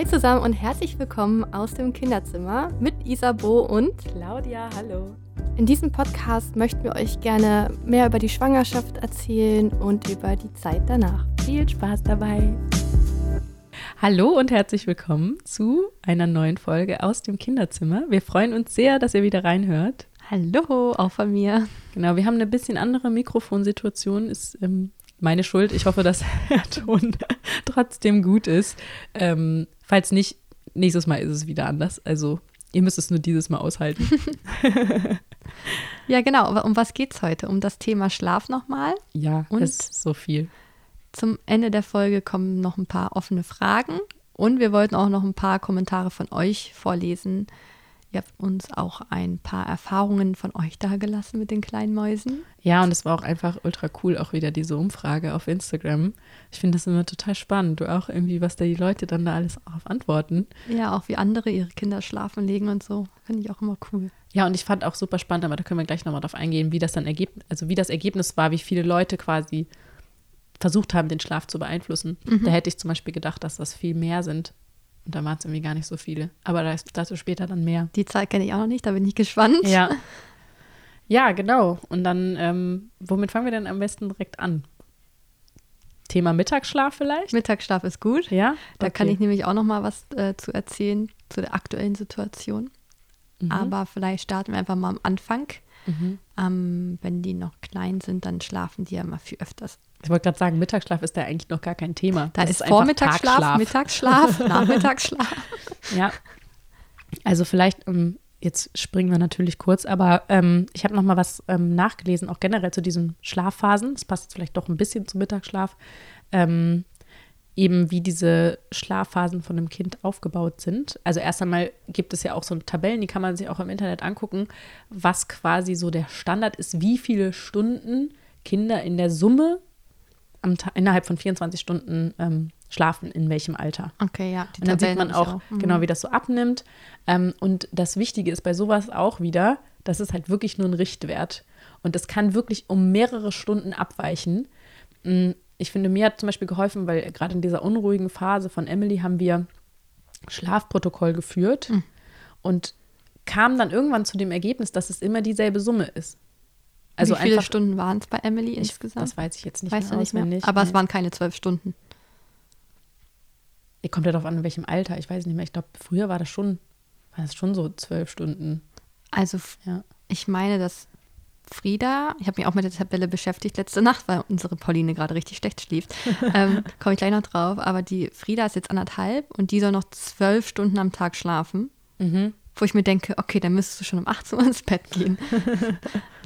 Hi zusammen und herzlich willkommen aus dem Kinderzimmer mit Isabo und Claudia, hallo. In diesem Podcast möchten wir euch gerne mehr über die Schwangerschaft erzählen und über die Zeit danach. Viel Spaß dabei. Hallo und herzlich willkommen zu einer neuen Folge aus dem Kinderzimmer. Wir freuen uns sehr, dass ihr wieder reinhört. Hallo, auch von mir. Genau, wir haben eine bisschen andere Mikrofonsituation. Ist ähm, meine Schuld. Ich hoffe, dass der Ton trotzdem gut ist. Ähm, falls nicht, nächstes Mal ist es wieder anders. Also ihr müsst es nur dieses Mal aushalten. ja, genau. Um was geht es heute? Um das Thema Schlaf nochmal? Ja, und ist so viel. Zum Ende der Folge kommen noch ein paar offene Fragen und wir wollten auch noch ein paar Kommentare von euch vorlesen Ihr habt uns auch ein paar Erfahrungen von euch dagelassen mit den kleinen Mäusen. Ja, und es war auch einfach ultra cool, auch wieder diese Umfrage auf Instagram. Ich finde das immer total spannend. Du auch irgendwie, was da die Leute dann da alles auf antworten. Ja, auch wie andere ihre Kinder schlafen legen und so. Finde ich auch immer cool. Ja, und ich fand auch super spannend, aber da können wir gleich nochmal drauf eingehen, wie das dann Ergebnis, also wie das Ergebnis war, wie viele Leute quasi versucht haben, den Schlaf zu beeinflussen. Mhm. Da hätte ich zum Beispiel gedacht, dass das viel mehr sind. Und da waren es irgendwie gar nicht so viele. Aber da ist dazu später dann mehr. Die Zahl kenne ich auch noch nicht, da bin ich gespannt. Ja. Ja, genau. Und dann, ähm, womit fangen wir denn am besten direkt an? Thema Mittagsschlaf vielleicht? Mittagsschlaf ist gut. Ja. Da okay. kann ich nämlich auch noch mal was äh, zu erzählen zu der aktuellen Situation. Mhm. Aber vielleicht starten wir einfach mal am Anfang. Mhm. Ähm, wenn die noch klein sind, dann schlafen die ja mal viel öfters ich wollte gerade sagen, Mittagsschlaf ist da eigentlich noch gar kein Thema. Da ist, ist Vormittagsschlaf, Mittagsschlaf, Nachmittagsschlaf. ja. Also vielleicht, um, ähm, jetzt springen wir natürlich kurz, aber ähm, ich habe noch mal was ähm, nachgelesen, auch generell zu diesen Schlafphasen. Das passt vielleicht doch ein bisschen zum Mittagsschlaf. Ähm, eben wie diese Schlafphasen von einem Kind aufgebaut sind. Also erst einmal gibt es ja auch so Tabellen, die kann man sich auch im Internet angucken, was quasi so der Standard ist, wie viele Stunden Kinder in der Summe innerhalb von 24 Stunden ähm, schlafen, in welchem Alter. Okay, ja. und dann sieht man auch, auch. Mhm. genau, wie das so abnimmt. Ähm, und das Wichtige ist bei sowas auch wieder, das ist halt wirklich nur ein Richtwert. Und das kann wirklich um mehrere Stunden abweichen. Mm, ich finde, mir hat zum Beispiel geholfen, weil gerade in dieser unruhigen Phase von Emily haben wir Schlafprotokoll geführt mhm. und kam dann irgendwann zu dem Ergebnis, dass es immer dieselbe Summe ist. Also Wie viele einfach, Stunden waren es bei Emily insgesamt? Das weiß ich jetzt nicht weißt mehr, nicht mehr. Aber nee. es waren keine zwölf Stunden. Ihr kommt ja darauf an, in welchem Alter. Ich weiß nicht mehr. Ich glaube, früher war das schon, war das schon so zwölf Stunden. Also, ja. ich meine, dass Frieda, ich habe mich auch mit der Tabelle beschäftigt letzte Nacht, weil unsere Pauline gerade richtig schlecht schläft. ähm, Komme ich gleich noch drauf. Aber die Frieda ist jetzt anderthalb und die soll noch zwölf Stunden am Tag schlafen. Mhm wo ich mir denke, okay, dann müsstest du schon um 18 Uhr ins Bett gehen.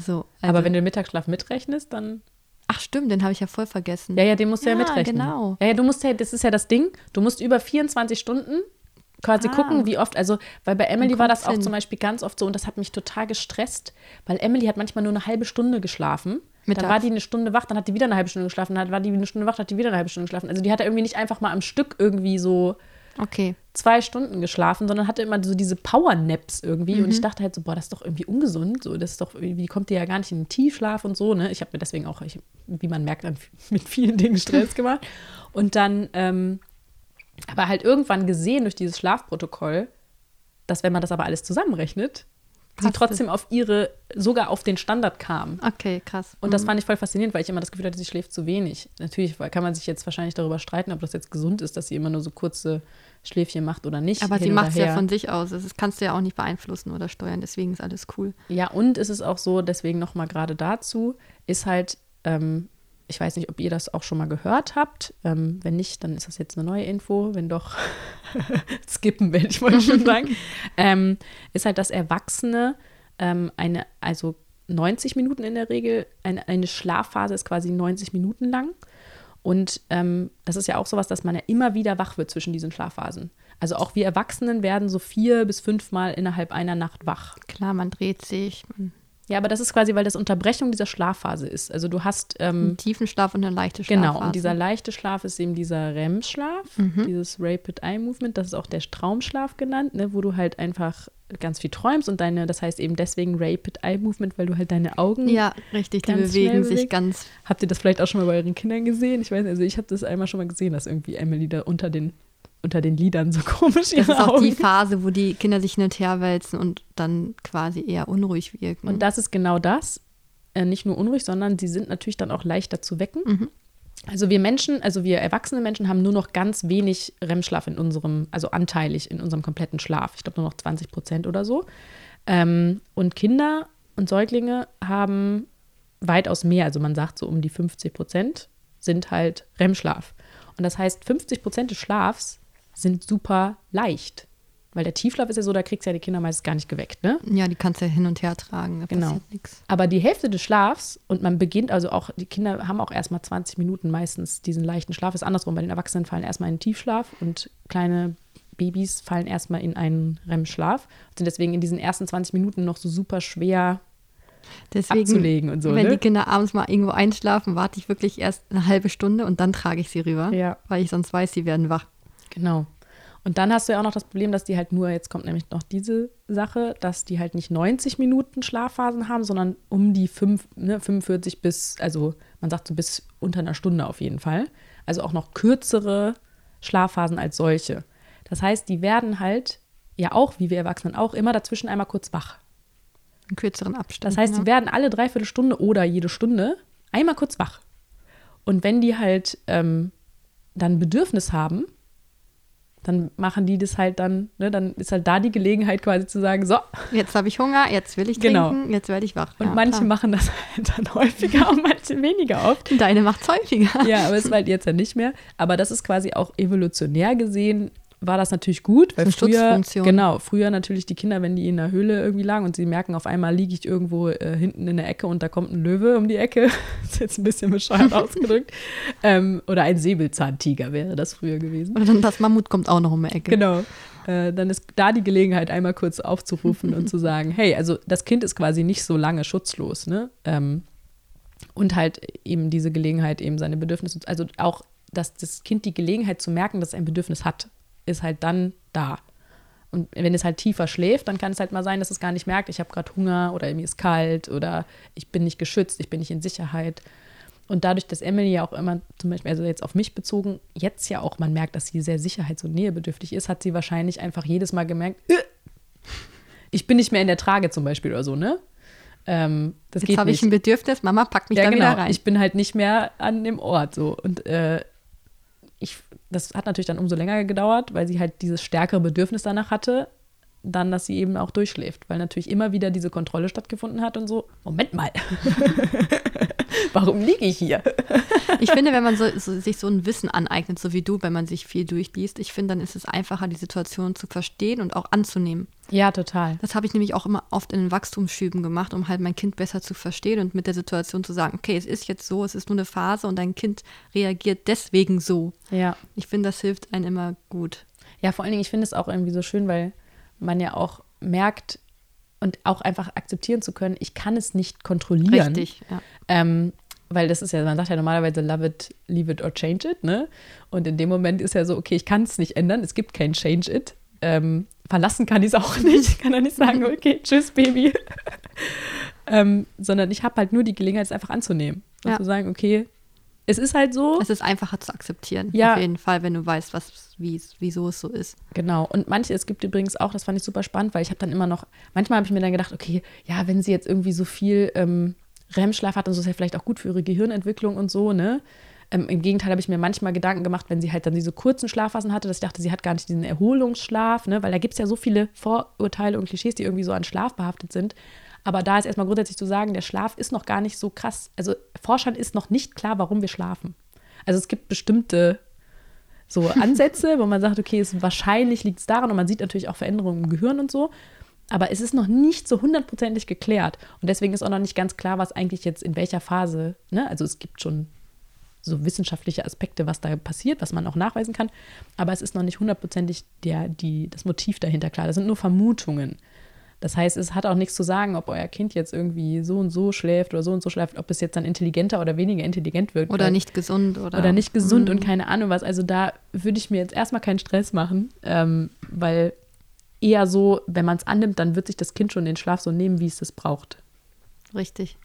so, also. Aber wenn du den Mittagsschlaf mitrechnest, dann. Ach stimmt, den habe ich ja voll vergessen. Ja, ja, den musst du ja, ja mitrechnen. genau. Ja, ja, du musst ja, das ist ja das Ding, du musst über 24 Stunden quasi ah. gucken, wie oft, also, weil bei Emily war das auch hin. zum Beispiel ganz oft so und das hat mich total gestresst, weil Emily hat manchmal nur eine halbe Stunde geschlafen. Mittags. Dann war die eine Stunde wach, dann hat die wieder eine halbe Stunde geschlafen, dann war die eine Stunde wach, dann hat die wieder eine halbe Stunde geschlafen. Also die hat irgendwie nicht einfach mal am Stück irgendwie so Okay. Zwei Stunden geschlafen, sondern hatte immer so diese Power-Naps irgendwie. Mhm. Und ich dachte halt so, boah, das ist doch irgendwie ungesund. So, das ist doch, wie kommt ihr ja gar nicht in den Tiefschlaf und so, ne? Ich habe mir deswegen auch, ich, wie man merkt, mit vielen Dingen Stress gemacht. Und dann, ähm, aber halt irgendwann gesehen durch dieses Schlafprotokoll, dass wenn man das aber alles zusammenrechnet, sie trotzdem auf ihre, sogar auf den Standard kam. Okay, krass. Und das mhm. fand ich voll faszinierend, weil ich immer das Gefühl hatte, sie schläft zu wenig. Natürlich kann man sich jetzt wahrscheinlich darüber streiten, ob das jetzt gesund ist, dass sie immer nur so kurze Schläfchen macht oder nicht. Aber sie macht es ja von sich aus. Das kannst du ja auch nicht beeinflussen oder steuern, deswegen ist alles cool. Ja, und ist es auch so, deswegen nochmal gerade dazu, ist halt, ähm, ich weiß nicht, ob ihr das auch schon mal gehört habt. Ähm, wenn nicht, dann ist das jetzt eine neue Info. Wenn doch, skippen werde ich mal schon sagen. ähm, ist halt, dass Erwachsene ähm, eine, also 90 Minuten in der Regel, eine, eine Schlafphase ist quasi 90 Minuten lang. Und ähm, das ist ja auch sowas, dass man ja immer wieder wach wird zwischen diesen Schlafphasen. Also auch wir Erwachsenen werden so vier bis fünfmal innerhalb einer Nacht wach. Klar, man dreht sich, man ja, aber das ist quasi, weil das Unterbrechung dieser Schlafphase ist. Also du hast ähm, einen tiefen Schlaf und eine leichte Schlafphase. Genau, und dieser leichte Schlaf ist eben dieser REM-Schlaf, mhm. dieses Rapid Eye Movement, das ist auch der Traumschlaf genannt, ne, wo du halt einfach ganz viel träumst und deine, das heißt eben deswegen Rapid Eye Movement, weil du halt deine Augen Ja, richtig, die bewegen sich ganz. Habt ihr das vielleicht auch schon mal bei euren Kindern gesehen? Ich weiß, also ich habe das einmal schon mal gesehen, dass irgendwie Emily da unter den unter den Lidern so komisch Das ist auch Augen. die Phase, wo die Kinder sich hin und her wälzen und dann quasi eher unruhig wirken. Und das ist genau das. Äh, nicht nur unruhig, sondern sie sind natürlich dann auch leichter zu wecken. Mhm. Also wir Menschen, also wir erwachsene Menschen haben nur noch ganz wenig REM-Schlaf in unserem, also anteilig in unserem kompletten Schlaf. Ich glaube nur noch 20 Prozent oder so. Ähm, und Kinder und Säuglinge haben weitaus mehr, also man sagt so um die 50 Prozent sind halt REM-Schlaf. Und das heißt, 50 Prozent des Schlafs sind super leicht. Weil der Tiefschlaf ist ja so, da kriegst du ja die Kinder meistens gar nicht geweckt, ne? Ja, die kannst du ja hin und her tragen. Da genau. Aber die Hälfte des Schlafs, und man beginnt also auch, die Kinder haben auch erstmal 20 Minuten meistens diesen leichten Schlaf, ist andersrum. Bei den Erwachsenen fallen erstmal in den Tiefschlaf und kleine Babys fallen erstmal in einen REM-Schlaf und sind deswegen in diesen ersten 20 Minuten noch so super schwer Deswegen, abzulegen und so. Wenn ne? die Kinder abends mal irgendwo einschlafen, warte ich wirklich erst eine halbe Stunde und dann trage ich sie rüber, ja. weil ich sonst weiß, sie werden wach. Genau. Und dann hast du ja auch noch das Problem, dass die halt nur, jetzt kommt nämlich noch diese Sache, dass die halt nicht 90 Minuten Schlafphasen haben, sondern um die 5, ne, 45 bis, also man sagt so bis unter einer Stunde auf jeden Fall. Also auch noch kürzere Schlafphasen als solche. Das heißt, die werden halt ja auch, wie wir Erwachsenen auch, immer dazwischen einmal kurz wach. In kürzeren Abständen. Das heißt, ja. die werden alle dreiviertel Stunde oder jede Stunde einmal kurz wach. Und wenn die halt ähm, dann Bedürfnis haben, dann machen die das halt dann, ne, dann ist halt da die Gelegenheit quasi zu sagen, so. Jetzt habe ich Hunger, jetzt will ich genau. trinken, jetzt werde ich wach. Und ja, manche klar. machen das halt dann häufiger und manche weniger oft. Deine macht es häufiger. Ja, aber es ist halt jetzt ja nicht mehr. Aber das ist quasi auch evolutionär gesehen war das natürlich gut, weil früher, genau, früher natürlich die Kinder, wenn die in der Höhle irgendwie lagen und sie merken, auf einmal liege ich irgendwo äh, hinten in der Ecke und da kommt ein Löwe um die Ecke, ist jetzt ein bisschen bescheuert ausgedrückt, ähm, oder ein Säbelzahntiger wäre das früher gewesen. Oder dann das Mammut kommt auch noch um die Ecke. Genau. Äh, dann ist da die Gelegenheit, einmal kurz aufzurufen und zu sagen, hey, also das Kind ist quasi nicht so lange schutzlos, ne? Ähm, und halt eben diese Gelegenheit, eben seine Bedürfnisse, also auch dass das Kind die Gelegenheit zu merken, dass es ein Bedürfnis hat ist halt dann da. Und wenn es halt tiefer schläft, dann kann es halt mal sein, dass es gar nicht merkt, ich habe gerade Hunger oder mir ist kalt oder ich bin nicht geschützt, ich bin nicht in Sicherheit. Und dadurch, dass Emily ja auch immer, zum Beispiel, also jetzt auf mich bezogen, jetzt ja auch man merkt, dass sie sehr sicherheits- und nähebedürftig ist, hat sie wahrscheinlich einfach jedes Mal gemerkt, äh, ich bin nicht mehr in der Trage zum Beispiel oder so, ne? Ähm, das jetzt habe ich ein Bedürfnis, Mama packt mich ja, da genau. wieder rein. Ich bin halt nicht mehr an dem Ort so. Und äh, das hat natürlich dann umso länger gedauert, weil sie halt dieses stärkere Bedürfnis danach hatte, dann, dass sie eben auch durchschläft, weil natürlich immer wieder diese Kontrolle stattgefunden hat und so, Moment mal, warum liege ich hier? ich finde, wenn man so, so, sich so ein Wissen aneignet, so wie du, wenn man sich viel durchliest, ich finde, dann ist es einfacher, die Situation zu verstehen und auch anzunehmen. Ja, total. Das habe ich nämlich auch immer oft in den Wachstumsschüben gemacht, um halt mein Kind besser zu verstehen und mit der Situation zu sagen, okay, es ist jetzt so, es ist nur eine Phase und dein Kind reagiert deswegen so. Ja. Ich finde, das hilft einem immer gut. Ja, vor allen Dingen, ich finde es auch irgendwie so schön, weil man ja auch merkt und auch einfach akzeptieren zu können, ich kann es nicht kontrollieren. Richtig, ja. Ähm, weil das ist ja, man sagt ja normalerweise love it, leave it or change it, ne? Und in dem Moment ist ja so, okay, ich kann es nicht ändern, es gibt kein change it. Ähm, verlassen kann ich es auch nicht. Ich kann ja nicht sagen, okay, tschüss, Baby. ähm, sondern ich habe halt nur die Gelegenheit, es einfach anzunehmen. Und ja. zu sagen, okay, es ist halt so. Es ist einfacher zu akzeptieren. Ja. Auf jeden Fall, wenn du weißt, was, wie, wieso es so ist. Genau. Und manche, es gibt übrigens auch, das fand ich super spannend, weil ich habe dann immer noch, manchmal habe ich mir dann gedacht, okay, ja, wenn sie jetzt irgendwie so viel ähm, REM-Schlaf hat so ist ja vielleicht auch gut für ihre Gehirnentwicklung und so, ne? Ähm, Im Gegenteil habe ich mir manchmal Gedanken gemacht, wenn sie halt dann diese kurzen Schlafphasen hatte, dass ich dachte, sie hat gar nicht diesen Erholungsschlaf, ne? weil da gibt es ja so viele Vorurteile und Klischees, die irgendwie so an Schlaf behaftet sind. Aber da ist erstmal grundsätzlich zu sagen, der Schlaf ist noch gar nicht so krass. Also Forschern ist noch nicht klar, warum wir schlafen. Also es gibt bestimmte so Ansätze, wo man sagt, okay, es, wahrscheinlich liegt es daran und man sieht natürlich auch Veränderungen im Gehirn und so. Aber es ist noch nicht so hundertprozentig geklärt. Und deswegen ist auch noch nicht ganz klar, was eigentlich jetzt in welcher Phase, ne? Also es gibt schon so wissenschaftliche Aspekte, was da passiert, was man auch nachweisen kann. Aber es ist noch nicht hundertprozentig der, die, das Motiv dahinter klar. Das sind nur Vermutungen. Das heißt, es hat auch nichts zu sagen, ob euer Kind jetzt irgendwie so und so schläft oder so und so schläft, ob es jetzt dann intelligenter oder weniger intelligent wird. Oder nicht gesund. Oder, oder nicht gesund und mhm. keine Ahnung was. Also da würde ich mir jetzt erstmal keinen Stress machen, ähm, weil eher so, wenn man es annimmt, dann wird sich das Kind schon den Schlaf so nehmen, wie es das braucht. Richtig.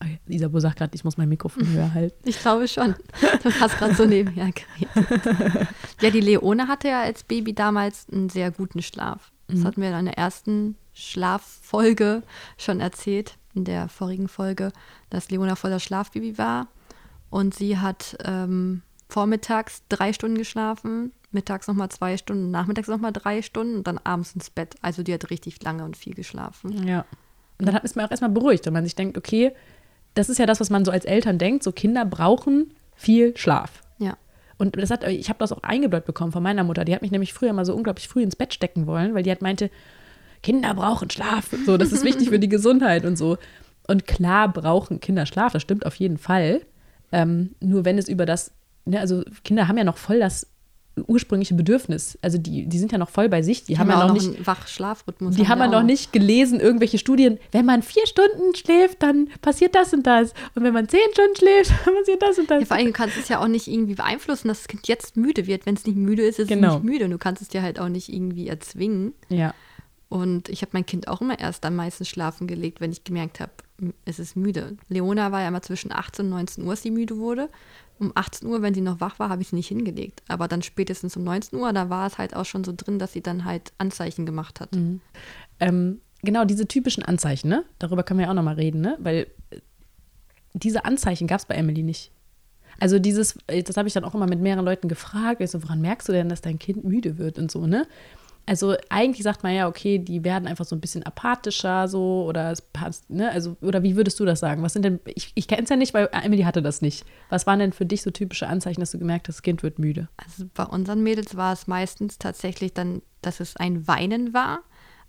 Okay, Isabo sagt gerade, ich muss mein Mikrofon höher halten. Ich glaube schon. Du hast gerade so nebenher geredet. Ja, die Leone hatte ja als Baby damals einen sehr guten Schlaf. Das Mhm. hatten wir in der ersten Schlaffolge schon erzählt, in der vorigen Folge, dass Leona voll das Schlafbaby war. Und sie hat ähm, vormittags drei Stunden geschlafen, mittags nochmal zwei Stunden, nachmittags nochmal drei Stunden und dann abends ins Bett. Also die hat richtig lange und viel geschlafen. Ja. Und dann ist man auch erstmal beruhigt, wenn man sich denkt, okay, das ist ja das, was man so als Eltern denkt, so Kinder brauchen viel Schlaf. Und das hat, ich habe das auch eingebläut bekommen von meiner Mutter. Die hat mich nämlich früher mal so unglaublich früh ins Bett stecken wollen, weil die hat meinte, Kinder brauchen Schlaf. So, das ist wichtig für die Gesundheit und so. Und klar brauchen Kinder Schlaf, das stimmt auf jeden Fall. Ähm, nur wenn es über das, ne, also Kinder haben ja noch voll das ursprüngliche Bedürfnis. Also die, die sind ja noch voll bei sich. Die, haben ja auch noch nicht Wach-Schlafrhythmus. die haben wir noch nicht gelesen, irgendwelche Studien. Wenn man vier Stunden schläft, dann passiert das und das. Und wenn man zehn Stunden schläft, dann passiert das und das. Ja, vor allem, du kannst es ja auch nicht irgendwie beeinflussen, dass das Kind jetzt müde wird. Wenn es nicht müde ist, ist Genau. es nicht müde. Und du kannst es dir halt auch nicht irgendwie erzwingen. ja. Und ich habe mein Kind auch immer erst am meisten schlafen gelegt, wenn ich gemerkt habe, es ist müde. Leona war ja immer zwischen 18 und 19 Uhr, als sie müde wurde. Um 18 Uhr, wenn sie noch wach war, habe ich sie nicht hingelegt. Aber dann spätestens um 19 Uhr, da war es halt auch schon so drin, dass sie dann halt Anzeichen gemacht hat. Ähm, genau, diese typischen Anzeichen, ne? Darüber können wir ja auch nochmal reden, ne? Weil äh, diese Anzeichen gab es bei Emily nicht. Also dieses, äh, das habe ich dann auch immer mit mehreren Leuten gefragt. Ich so, woran merkst du denn, dass dein Kind müde wird und so, ne? Also eigentlich sagt man ja, okay, die werden einfach so ein bisschen apathischer so oder es passt, ne? Also, oder wie würdest du das sagen? Was sind denn, ich, ich kenne es ja nicht, weil Emily hatte das nicht. Was waren denn für dich so typische Anzeichen, dass du gemerkt hast, das Kind wird müde? Also bei unseren Mädels war es meistens tatsächlich dann, dass es ein Weinen war.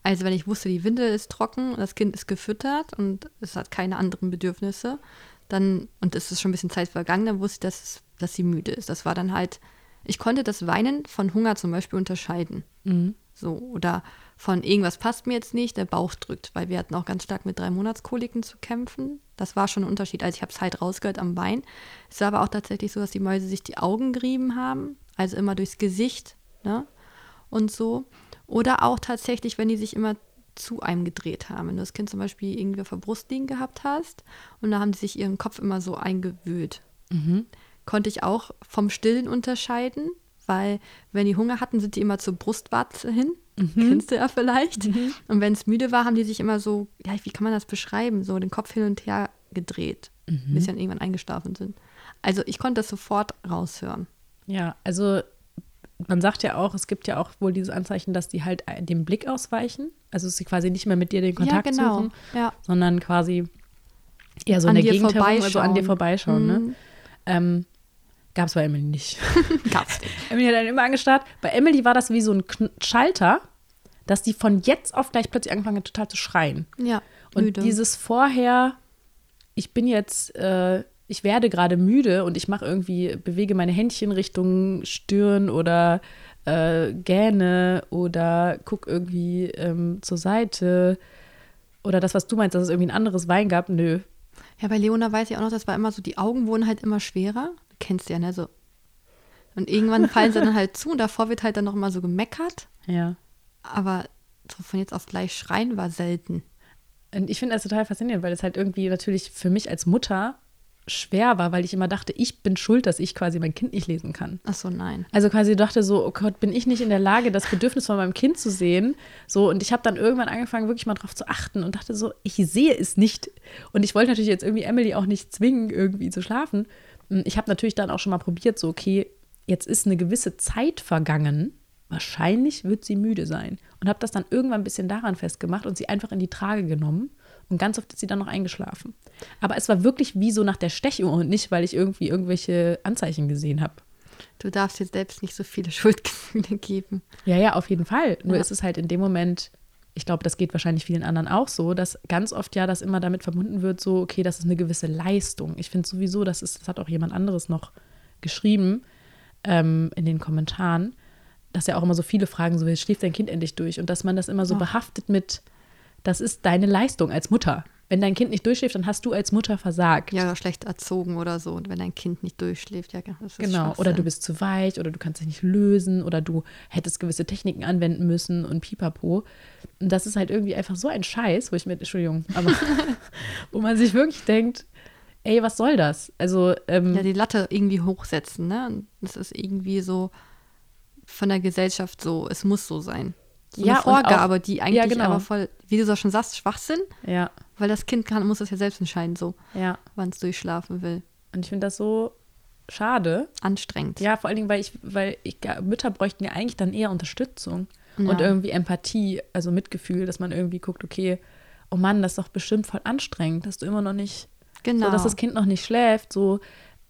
Also wenn ich wusste, die Windel ist trocken, das Kind ist gefüttert und es hat keine anderen Bedürfnisse, dann, und es ist schon ein bisschen Zeit vergangen, dann wusste ich, dass, es, dass sie müde ist. Das war dann halt, ich konnte das Weinen von Hunger zum Beispiel unterscheiden. So, oder von irgendwas passt mir jetzt nicht, der Bauch drückt, weil wir hatten auch ganz stark mit drei Monatskoliken zu kämpfen. Das war schon ein Unterschied. Also ich habe es halt rausgehört am Bein. Es war aber auch tatsächlich so, dass die Mäuse sich die Augen gerieben haben, also immer durchs Gesicht, ne? Und so. Oder auch tatsächlich, wenn die sich immer zu einem gedreht haben. Wenn du das Kind zum Beispiel irgendwie auf der Brust liegen gehabt hast und da haben die sich ihren Kopf immer so eingewühlt. Konnte ich auch vom Stillen unterscheiden, weil wenn die Hunger hatten, sind die immer zur Brustwarze hin. Kennst du ja vielleicht. Und wenn es müde war, haben die sich immer so, ja, wie kann man das beschreiben, so den Kopf hin und her gedreht, bis sie dann irgendwann eingeschlafen sind. Also ich konnte das sofort raushören. Ja, also man sagt ja auch, es gibt ja auch wohl diese Anzeichen, dass die halt dem Blick ausweichen. Also dass sie quasi nicht mehr mit dir den Kontakt ja, genau. suchen, Ja. sondern quasi eher so An in der dir Gegend herum, also an dir vorbeischauen. Ne? Mhm. Ähm, Gab es bei Emily nicht. Gab's nicht. Emily hat dann immer angestarrt. Bei Emily war das wie so ein Kn Schalter, dass die von jetzt auf gleich plötzlich angefangen hat, total zu schreien. Ja, Und müde. dieses vorher, ich bin jetzt, äh, ich werde gerade müde und ich mache irgendwie, bewege meine Händchen Richtung Stirn oder äh, gähne oder guck irgendwie ähm, zur Seite. Oder das, was du meinst, dass es irgendwie ein anderes Wein gab, nö. Ja, bei Leona weiß ich auch noch, das war immer so, die Augen wurden halt immer schwerer. Du kennst ja, ne? So. Und irgendwann fallen sie dann halt zu und davor wird halt dann noch immer so gemeckert. Ja. Aber so von jetzt auf gleich schreien war selten. Und ich finde das total faszinierend, weil es halt irgendwie natürlich für mich als Mutter schwer war, weil ich immer dachte, ich bin schuld, dass ich quasi mein Kind nicht lesen kann. Ach so, nein. Also quasi dachte so, oh Gott, bin ich nicht in der Lage, das Bedürfnis von meinem Kind zu sehen. So, und ich habe dann irgendwann angefangen, wirklich mal drauf zu achten und dachte so, ich sehe es nicht. Und ich wollte natürlich jetzt irgendwie Emily auch nicht zwingen, irgendwie zu schlafen. Ich habe natürlich dann auch schon mal probiert, so, okay, jetzt ist eine gewisse Zeit vergangen. Wahrscheinlich wird sie müde sein. Und habe das dann irgendwann ein bisschen daran festgemacht und sie einfach in die Trage genommen. Und ganz oft ist sie dann noch eingeschlafen. Aber es war wirklich wie so nach der Stechuhr und nicht, weil ich irgendwie irgendwelche Anzeichen gesehen habe. Du darfst dir selbst nicht so viele Schuldgefühle geben. Ja, ja, auf jeden Fall. Nur Ja. ist es halt in dem Moment, ich glaube, das geht wahrscheinlich vielen anderen auch so, dass ganz oft ja das immer damit verbunden wird, so, okay, das ist eine gewisse Leistung. Ich finde sowieso, das ist, das hat auch jemand anderes noch geschrieben ähm, in den Kommentaren, dass ja auch immer so viele fragen, so, wie schläft dein Kind endlich durch? Und dass man das immer so Oh. behaftet mit, das ist deine Leistung als Mutter. Wenn dein Kind nicht durchschläft, dann hast du als Mutter versagt. Ja, oder schlecht erzogen oder so. Und wenn dein Kind nicht durchschläft, ja, das ist Genau, oder du bist zu weich oder du kannst dich nicht lösen oder du hättest gewisse Techniken anwenden müssen und pipapo. Und das ist halt irgendwie einfach so ein Scheiß, wo ich mit, Entschuldigung, aber wo man sich wirklich denkt, ey, was soll das? Also, ähm, Ja, die Latte irgendwie hochsetzen, ne? Und Das ist irgendwie so von der Gesellschaft so, es muss so sein. So Ja, eine und auch- Vorgabe, die eigentlich genau. aber voll, wie du so schon sagst, Schwachsinn, ja, weil das Kind kann, muss das ja selbst entscheiden, so, ja. wann es durchschlafen will. Und ich finde das so schade. Anstrengend. Ja, vor allen Dingen, weil ich, weil ich, Mütter bräuchten ja eigentlich dann eher Unterstützung Ja. und irgendwie Empathie, also Mitgefühl, dass man irgendwie guckt, okay, oh Mann, das ist doch bestimmt voll anstrengend, dass du immer noch nicht, genau. so, dass das Kind noch nicht schläft, so,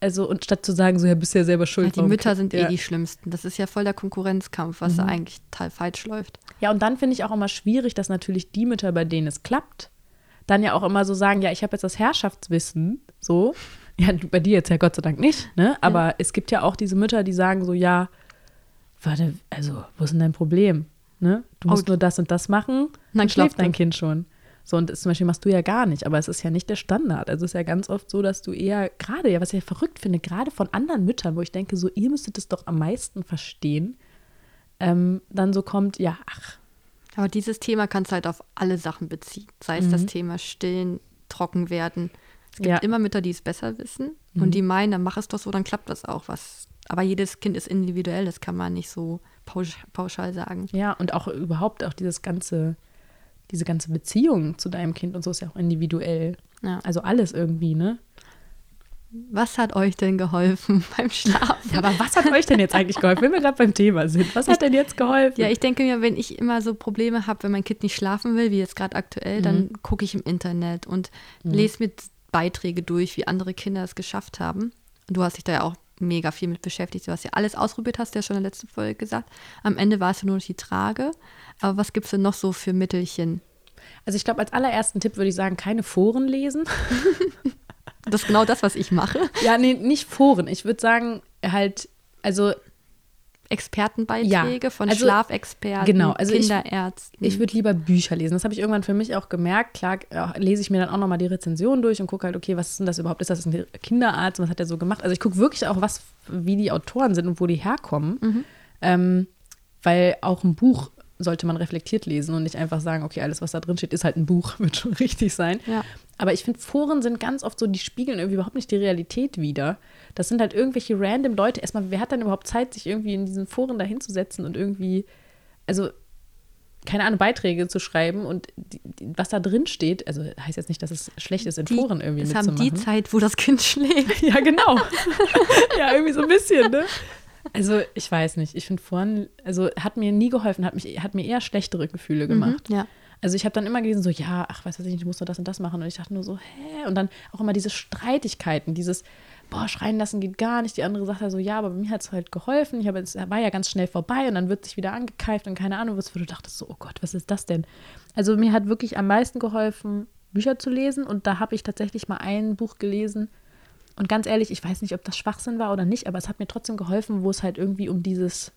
also, und statt zu sagen, so, ja, bist ja selber schuld. ja, die Mütter sind eh ja. Mhm. die Schlimmsten. Das ist ja voll der Konkurrenzkampf, was da eigentlich total falsch läuft. Ja, und dann finde ich auch immer schwierig, dass natürlich die Mütter, bei denen es klappt, dann ja auch immer so sagen, ja, ich habe jetzt das Herrschaftswissen, so. Ja, bei dir jetzt ja Gott sei Dank nicht, ne? Aber es gibt ja auch diese Mütter, die sagen so, ja, warte, also, wo ist denn dein Problem? Ne? Du musst Oh. nur das und das machen, Dann dann schläft dein. Kind schon. So, und das zum Beispiel machst du ja gar nicht, aber es ist ja nicht der Standard. Also es ist ja ganz oft so, dass du eher, gerade ja, was ich ja verrückt finde, gerade von anderen Müttern, wo ich denke, so, ihr müsstet es doch am meisten verstehen, ähm, dann so kommt, ja, ach, Aber dieses Thema kannst du halt auf alle Sachen beziehen. Sei es das Thema Stillen, trocken werden. Es gibt Mhm. Ja. immer Mütter, die es besser wissen Mhm. und die meinen, dann mach es doch so, dann klappt das auch. Was. Aber jedes Kind ist individuell, das kann man nicht so pausch pauschal sagen. Ja, und auch überhaupt auch dieses ganze, diese ganze Beziehung zu deinem Kind und so ist ja auch individuell. Ja. Also alles irgendwie, ne? Was hat euch denn geholfen beim Schlafen? Ja, aber was hat euch denn jetzt eigentlich geholfen, wenn wir gerade beim Thema sind? Was hat denn jetzt geholfen? Ja, ich denke mir, wenn ich immer so Probleme habe, wenn mein Kind nicht schlafen will, wie jetzt gerade aktuell, dann Mhm. gucke ich im Internet und lese mir Beiträge durch, wie andere Kinder es geschafft haben. Und du hast dich da ja auch mega viel mit beschäftigt. Du hast ja alles ausprobiert, hast du ja schon in der letzten Folge gesagt. Am Ende war es ja nur noch die Trage. Aber was gibt es denn noch so für Mittelchen? Also ich glaube, als allerersten Tipp würde ich sagen, keine Foren lesen. Das ist genau das, was ich mache. Ja, nee, nicht Foren. Ich würde sagen, halt, also Expertenbeiträge Ja, von also- Schlafexperten, genau, also ich- Kinderärzten. ich würde lieber Bücher lesen. Das habe ich irgendwann für mich auch gemerkt. Klar äh, lese ich mir dann auch nochmal die Rezension durch und gucke halt, okay, was ist denn das überhaupt? Ist das ein Kinderarzt? Was hat der so gemacht? Also ich gucke wirklich auch, was, wie die Autoren sind und wo die herkommen. Ähm, weil auch ein Buch sollte man reflektiert lesen und nicht einfach sagen, okay, alles, was da drin steht, ist halt ein Buch, wird schon richtig sein. Ja. Aber ich finde, Foren sind ganz oft so, die spiegeln irgendwie überhaupt nicht die Realität wider. Das sind halt irgendwelche random Leute. Erstmal, wer hat dann überhaupt Zeit, sich irgendwie in diesen Foren da hinzusetzen und irgendwie, also, keine Ahnung, Beiträge zu schreiben und die, die, was da drin steht, also heißt jetzt nicht, dass es schlecht ist, in die, Foren irgendwie es haben mitzumachen. die Zeit, wo das Kind schläft. Ja, genau. ja, irgendwie so ein bisschen, ne? Also, ich weiß nicht. Ich finde Foren, also hat mir nie geholfen, hat, mich, hat mir eher schlechtere Gefühle gemacht. Mhm, ja. Also ich habe dann immer gelesen, so, ja, ach, weiß ich nicht, du musst nur das und das machen. Und ich dachte nur so, hä? Und dann auch immer diese Streitigkeiten, dieses, boah, schreien lassen geht gar nicht. Die andere sagt ja so, ja, aber mir hat es halt geholfen. Ich habe es war ja ganz schnell vorbei und dann wird sich wieder angekeift und keine Ahnung, was, du dachtest so, oh Gott, was ist das denn? Also mir hat wirklich am meisten geholfen, Bücher zu lesen. Und da habe ich tatsächlich mal ein Buch gelesen. Und ganz ehrlich, ich weiß nicht, ob das Schwachsinn war oder nicht, aber es hat mir trotzdem geholfen, wo es halt irgendwie um dieses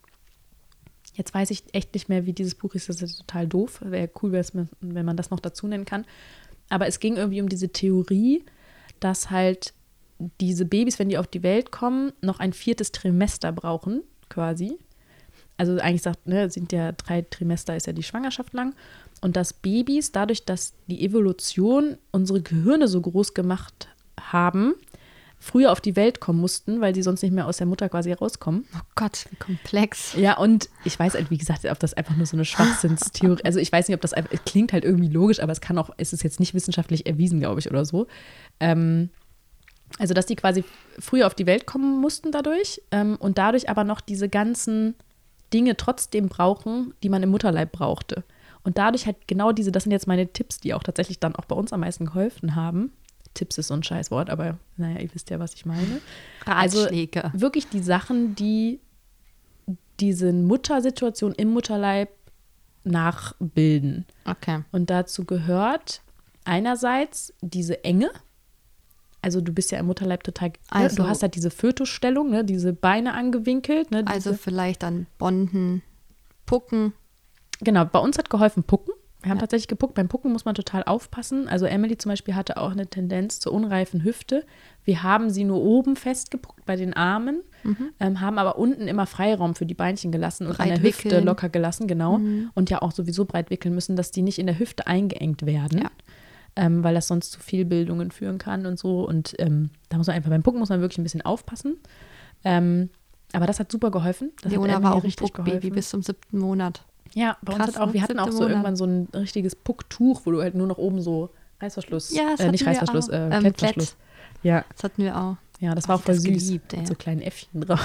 Jetzt weiß ich echt nicht mehr, wie dieses Buch ist. Das ist total doof. Wäre cool, wenn man das noch dazu nennen kann. Aber es ging irgendwie um diese Theorie, dass halt diese Babys, wenn die auf die Welt kommen, noch ein viertes Trimester brauchen, quasi. Also eigentlich sagt, ne, sind ja drei Trimester ist ja die Schwangerschaft lang. Und dass Babys, dadurch, dass die Evolution unsere Gehirne so groß gemacht haben, früher auf die Welt kommen mussten, weil sie sonst nicht mehr aus der Mutter quasi rauskommen. Oh Gott, wie komplex. Ja, und ich weiß halt, wie gesagt, ob das einfach nur so eine Schwachsinnstheorie, also ich weiß nicht, ob das einfach, es klingt halt irgendwie logisch, aber es kann auch, es ist jetzt nicht wissenschaftlich erwiesen, glaube ich, oder so. Ähm, also, dass die quasi früher auf die Welt kommen mussten dadurch ähm, und dadurch aber noch diese ganzen Dinge trotzdem brauchen, die man im Mutterleib brauchte. Und dadurch halt genau diese, das sind jetzt meine Tipps, die auch tatsächlich dann auch bei uns am meisten geholfen haben. Tipps ist so ein Scheißwort, aber naja, ihr wisst ja, was ich meine. Ratschläge. Also wirklich die Sachen, die diese Muttersituation im Mutterleib nachbilden. okay. Und dazu gehört einerseits diese Enge. Also du bist ja im Mutterleib total, ne? Also- du hast halt diese Fötusstellung, ne? diese Beine angewinkelt. Ne? Diese, Also vielleicht dann Bonden, Pucken. Genau, bei uns hat geholfen Pucken. Wir haben Ja. tatsächlich gepuckt. Beim Pucken muss man total aufpassen. Also Emily zum Beispiel hatte auch eine Tendenz zur unreifen Hüfte. Wir haben sie nur oben festgepuckt bei den Armen, ähm, haben aber unten immer Freiraum für die Beinchen gelassen und an der Hüfte locker gelassen, genau. Und ja auch sowieso breit wickeln müssen, dass die nicht in der Hüfte eingeengt werden. Ja. ähm, weil das sonst zu Fehlbildungen führen kann und so. Und ähm, da muss man einfach, beim Pucken muss man wirklich ein bisschen aufpassen. Ähm, aber das hat super geholfen. Das Leona war auch ein Puckbaby bis zum siebten Monat. Ja, bei uns hat auch, wir hatten auch so Monat. irgendwann so ein richtiges Pucktuch, wo du halt nur noch oben so Reißverschluss, Ja, äh, nicht Reißverschluss, äh, Ähm, Klettverschluss. Ja, Das hatten wir auch. ja, das Oh, war auch voll süß. geliebt. Mit so kleinen Äffchen drauf.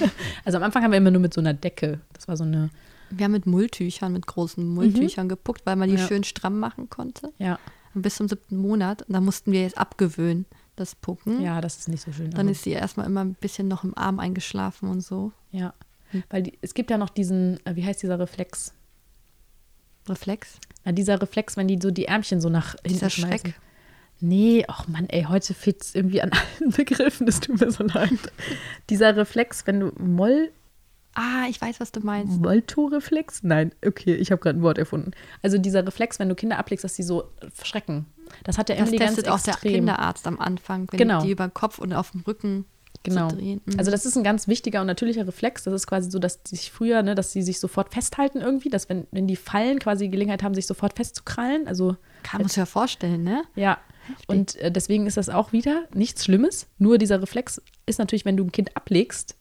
also am Anfang haben wir immer nur mit so einer Decke. Das war so eine, Wir haben mit Mulltüchern, mit großen Mulltüchern gepuckt, weil man die Mhm. Ja. schön stramm machen konnte. ja, Und bis zum siebten Monat. Und da mussten wir jetzt abgewöhnen, das Pucken. ja, das ist nicht so schön. Dann aber- ist sie erstmal immer ein bisschen noch im Arm eingeschlafen und so. Ja, weil die, es gibt ja noch diesen, äh, wie heißt dieser Reflex? Reflex. Na, dieser Reflex, wenn die so die Ärmchen so nach hinten Dieser schmeißen. Schreck. Nee, ach Mann, ey, heute fehlt es irgendwie an allen Begriffen, das tut mir so leid. dieser Reflex, wenn du Moll, Ah, ich weiß, was du meinst. Molto-Reflex? Nein, okay, ich habe gerade ein Wort erfunden. Also dieser Reflex, wenn du Kinder ablegst, dass sie so schrecken. Das hat der Das Emily ganz testet auch der extrem. Kinderarzt am Anfang, wenn Genau. die über den Kopf und auf dem Rücken Genau. Mhm. Also das ist ein ganz wichtiger und natürlicher Reflex. Das ist quasi so, dass die sich früher, ne, dass sie sich sofort festhalten irgendwie, dass wenn, wenn die fallen, quasi die Gelegenheit haben, sich sofort festzukrallen. Also kann man sich ja vorstellen, ne? ja. Und äh, deswegen ist das auch wieder nichts Schlimmes. Nur dieser Reflex ist natürlich, wenn du ein Kind ablegst,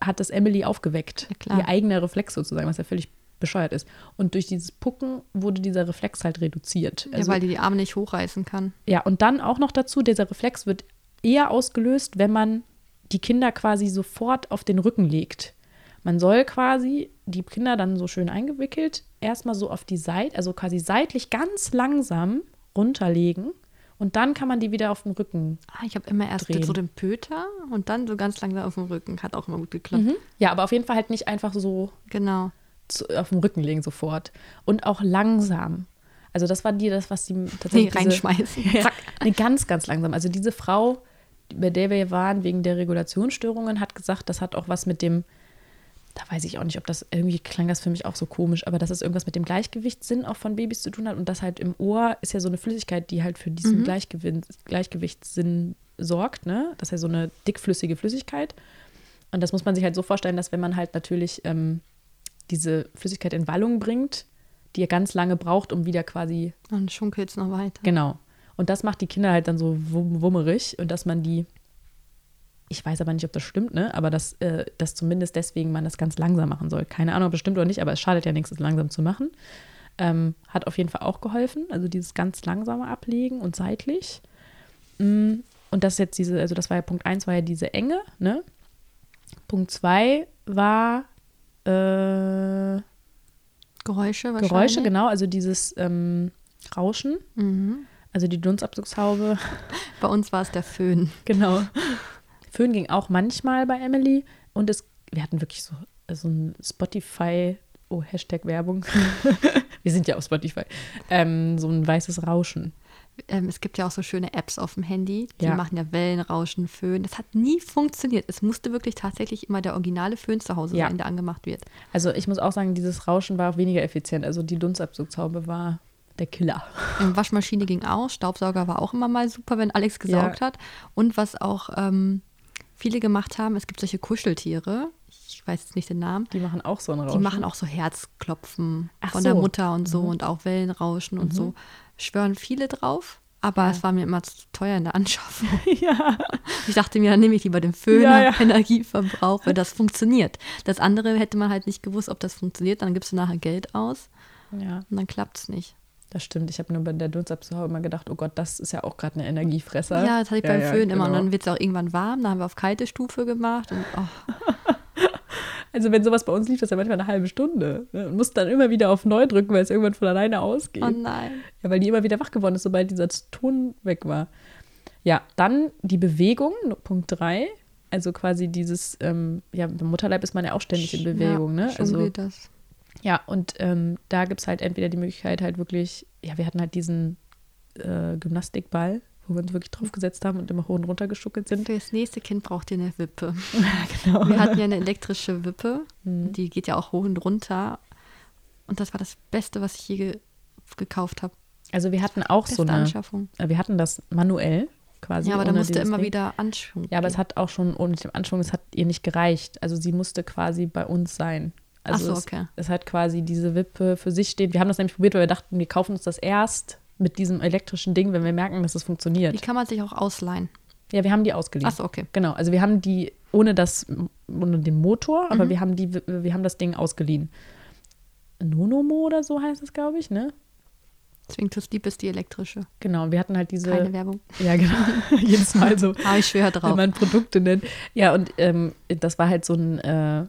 hat das Emily aufgeweckt. Ja. Ihr eigener Reflex sozusagen, was ja völlig bescheuert ist. Und durch dieses Pucken wurde dieser Reflex halt reduziert. ja, weil die die Arme nicht hochreißen kann. Ja, und dann auch noch dazu, dieser Reflex wird eher ausgelöst, wenn man die Kinder quasi sofort auf den Rücken legt. Man soll quasi die Kinder dann so schön eingewickelt erstmal so auf die Seite, also quasi seitlich ganz langsam runterlegen und dann kann man die wieder auf den Rücken. Ah, ich habe immer erst Drehen. so den Pöter und dann so ganz langsam auf dem Rücken. Hat auch immer gut geklappt. Ja, aber auf jeden Fall halt nicht einfach so Genau. zu, auf dem Rücken legen sofort und auch langsam. Also das war die, das was die tatsächlich Nee, diese- reinschmeißen. Ja, Zack. nee, ganz, ganz langsam. Also diese Frau, bei der wir waren wegen der Regulationsstörungen, hat gesagt, das hat auch was mit dem, da weiß ich auch nicht, ob das irgendwie klang das für mich auch so komisch, aber dass es irgendwas mit dem Gleichgewichtssinn auch von Babys zu tun hat und das halt im Ohr ist ja so eine Flüssigkeit, die halt für diesen Mhm. Gleichgewichtssinn sorgt, ne? Das ist ja so eine dickflüssige Flüssigkeit. Und das muss man sich halt so vorstellen, dass wenn man halt natürlich ähm, diese Flüssigkeit in Wallung bringt, die ja ganz lange braucht, um wieder quasi Dann schunkelt es noch weiter. Genau. Und das macht die Kinder halt dann so wum- wummerig und dass man die, ich weiß aber nicht, ob das stimmt, ne? Aber dass, äh, dass zumindest deswegen man das ganz langsam machen soll. Keine Ahnung, ob das stimmt oder nicht, aber es schadet ja nichts, es langsam zu machen. Ähm, hat auf jeden Fall auch geholfen. Also dieses ganz langsame Ablegen und seitlich. Mm, Und das jetzt diese, also das war ja Punkt 1, war ja diese Enge, ne? Punkt 2 war äh, Geräusche wahrscheinlich. Geräusche, genau, also dieses ähm, Rauschen, Mhm. Also die Dunstabzugshaube. Bei uns war es der Föhn. Genau. Föhn ging auch manchmal bei Emily und es, wir hatten wirklich so, so ein Spotify, oh, Hashtag Werbung. wir sind ja auf Spotify. Ähm, so ein weißes Rauschen. Ähm, es gibt ja auch so schöne Apps auf dem Handy, die Ja. machen ja Wellenrauschen, Föhn. Das hat nie funktioniert. Es musste wirklich tatsächlich immer der originale Föhn zu Hause Ja. sein, der angemacht wird. Also ich muss auch sagen, dieses Rauschen war weniger effizient. Also die Dunstabzugshaube war der Killer. Waschmaschine ging auch, Staubsauger war auch immer mal super, wenn Alex gesaugt hat. Und was auch ähm, viele gemacht haben, es gibt solche Kuscheltiere, ich weiß jetzt nicht den Namen, Die machen auch so ein Rauschen. die machen auch so Herzklopfen Ach von der so. Mhm. Mutter und so und auch Wellenrauschen und so. Schwören viele drauf, aber es war mir immer zu teuer in der Anschaffung. ja. Ich dachte mir, dann nehme ich lieber den Föhn, Ja, ja. Energieverbrauch, weil das funktioniert. Das andere hätte man halt nicht gewusst, ob das funktioniert. Dann gibst du nachher Geld aus ja, und dann klappt es nicht. Das stimmt. Ich habe nur bei der Dunstabzugshaube immer gedacht, oh Gott, das ist ja auch gerade eine Energiefresser. Ja, das hatte ich beim ja, Föhn immer. Und genau. dann wird es auch irgendwann warm. Dann haben wir auf kalte Stufe gemacht. Und, oh, Also wenn sowas bei uns lief, das ja manchmal eine halbe Stunde. Ne? Und musste dann immer wieder auf neu drücken, weil es irgendwann von alleine ausgeht. oh nein. Ja, weil die immer wieder wach geworden ist, sobald dieser Ton weg war. Ja, dann die Bewegung, Punkt 3. Also quasi dieses, ähm, ja, im Mutterleib ist man ja auch ständig in Bewegung, ja, ne? Also geht das. Ja, und ähm, da gibt es halt entweder die Möglichkeit halt wirklich, ja, wir hatten halt diesen äh, Gymnastikball, wo wir uns wirklich draufgesetzt haben und immer hoch und runter geschuckelt sind. Für das nächste Kind braucht ihr eine Wippe. genau. Wir hatten ja eine elektrische Wippe. Mhm. Die geht ja auch hoch und runter. Und das war das Beste, was ich je ge gekauft habe. Also wir hatten auch so eine, Anschaffung. äh, wir hatten das manuell quasi. Ja, aber da musste immer Ding. wieder Anschwung. Ja, aber es geben. hat auch schon ohne den Anschwung, es hat ihr nicht gereicht. Also sie musste quasi bei uns sein. Also so, es, okay. es hat quasi diese Wippe für sich stehen. Wir haben das nämlich probiert, weil wir dachten, wir kaufen uns das erst, mit diesem elektrischen Ding, wenn wir merken, dass es funktioniert. Die kann man sich auch ausleihen. Ja, wir haben die ausgeliehen. Achso, okay. Genau, also wir haben die ohne das, ohne den Motor, aber wir haben die, wir haben das Ding ausgeliehen. Nonomo oder so heißt es, glaube ich, ne? Deswegen tust Sleep ist die elektrische. Genau, wir hatten halt diese. Keine Werbung. Ja, genau. Jedes Mal so, Aber ich schwöre wenn drauf. man Produkte nennt. Ja, und ähm, das war halt so ein, äh,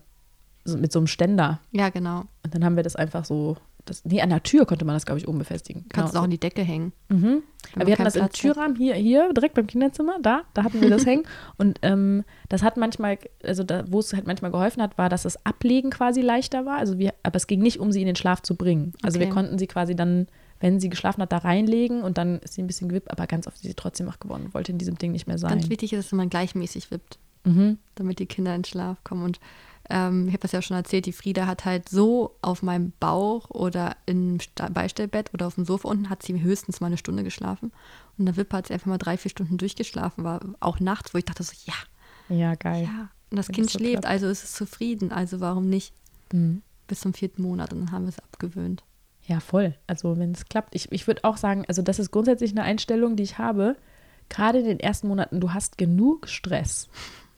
so mit so einem Ständer. Ja, genau. Und dann haben wir das einfach so, das, nee, an der Tür konnte man das, glaube ich, oben befestigen. Kannst es Genau. auch in die Decke hängen. Mhm. Aber wir hatten das im Platz hat. Türrahmen hier, hier, direkt beim Kinderzimmer, da, da hatten wir das hängen. Und ähm, das hat manchmal, also da, wo es halt manchmal geholfen hat, war, dass das Ablegen quasi leichter war. Also wir, aber es ging nicht, um sie in den Schlaf zu bringen. Also wir Okay. konnten sie quasi dann, wenn sie geschlafen hat, da reinlegen und dann ist sie ein bisschen gewippt, aber ganz oft ist sie trotzdem wach geworden wollte in diesem Ding nicht mehr sein. Ganz wichtig ist, dass man gleichmäßig wippt, Mhm. damit die Kinder in Schlaf kommen. Und ähm, ich habe das ja schon erzählt, die Frieda hat halt so auf meinem Bauch oder im Beistellbett oder auf dem Sofa unten hat sie höchstens mal eine Stunde geschlafen. Und der Wippe hat sie einfach mal drei, vier Stunden durchgeschlafen, war auch nachts, wo ich dachte so, ja, Ja, geil. ja. Und das Wenn Kind so schläft, klappt. also ist es zufrieden, also warum nicht Mhm. bis zum vierten Monat und dann haben wir es abgewöhnt. Ja, voll. Also wenn es klappt. Ich, ich würde auch sagen, also das ist grundsätzlich eine Einstellung, die ich habe. Gerade in den ersten Monaten, du hast genug Stress.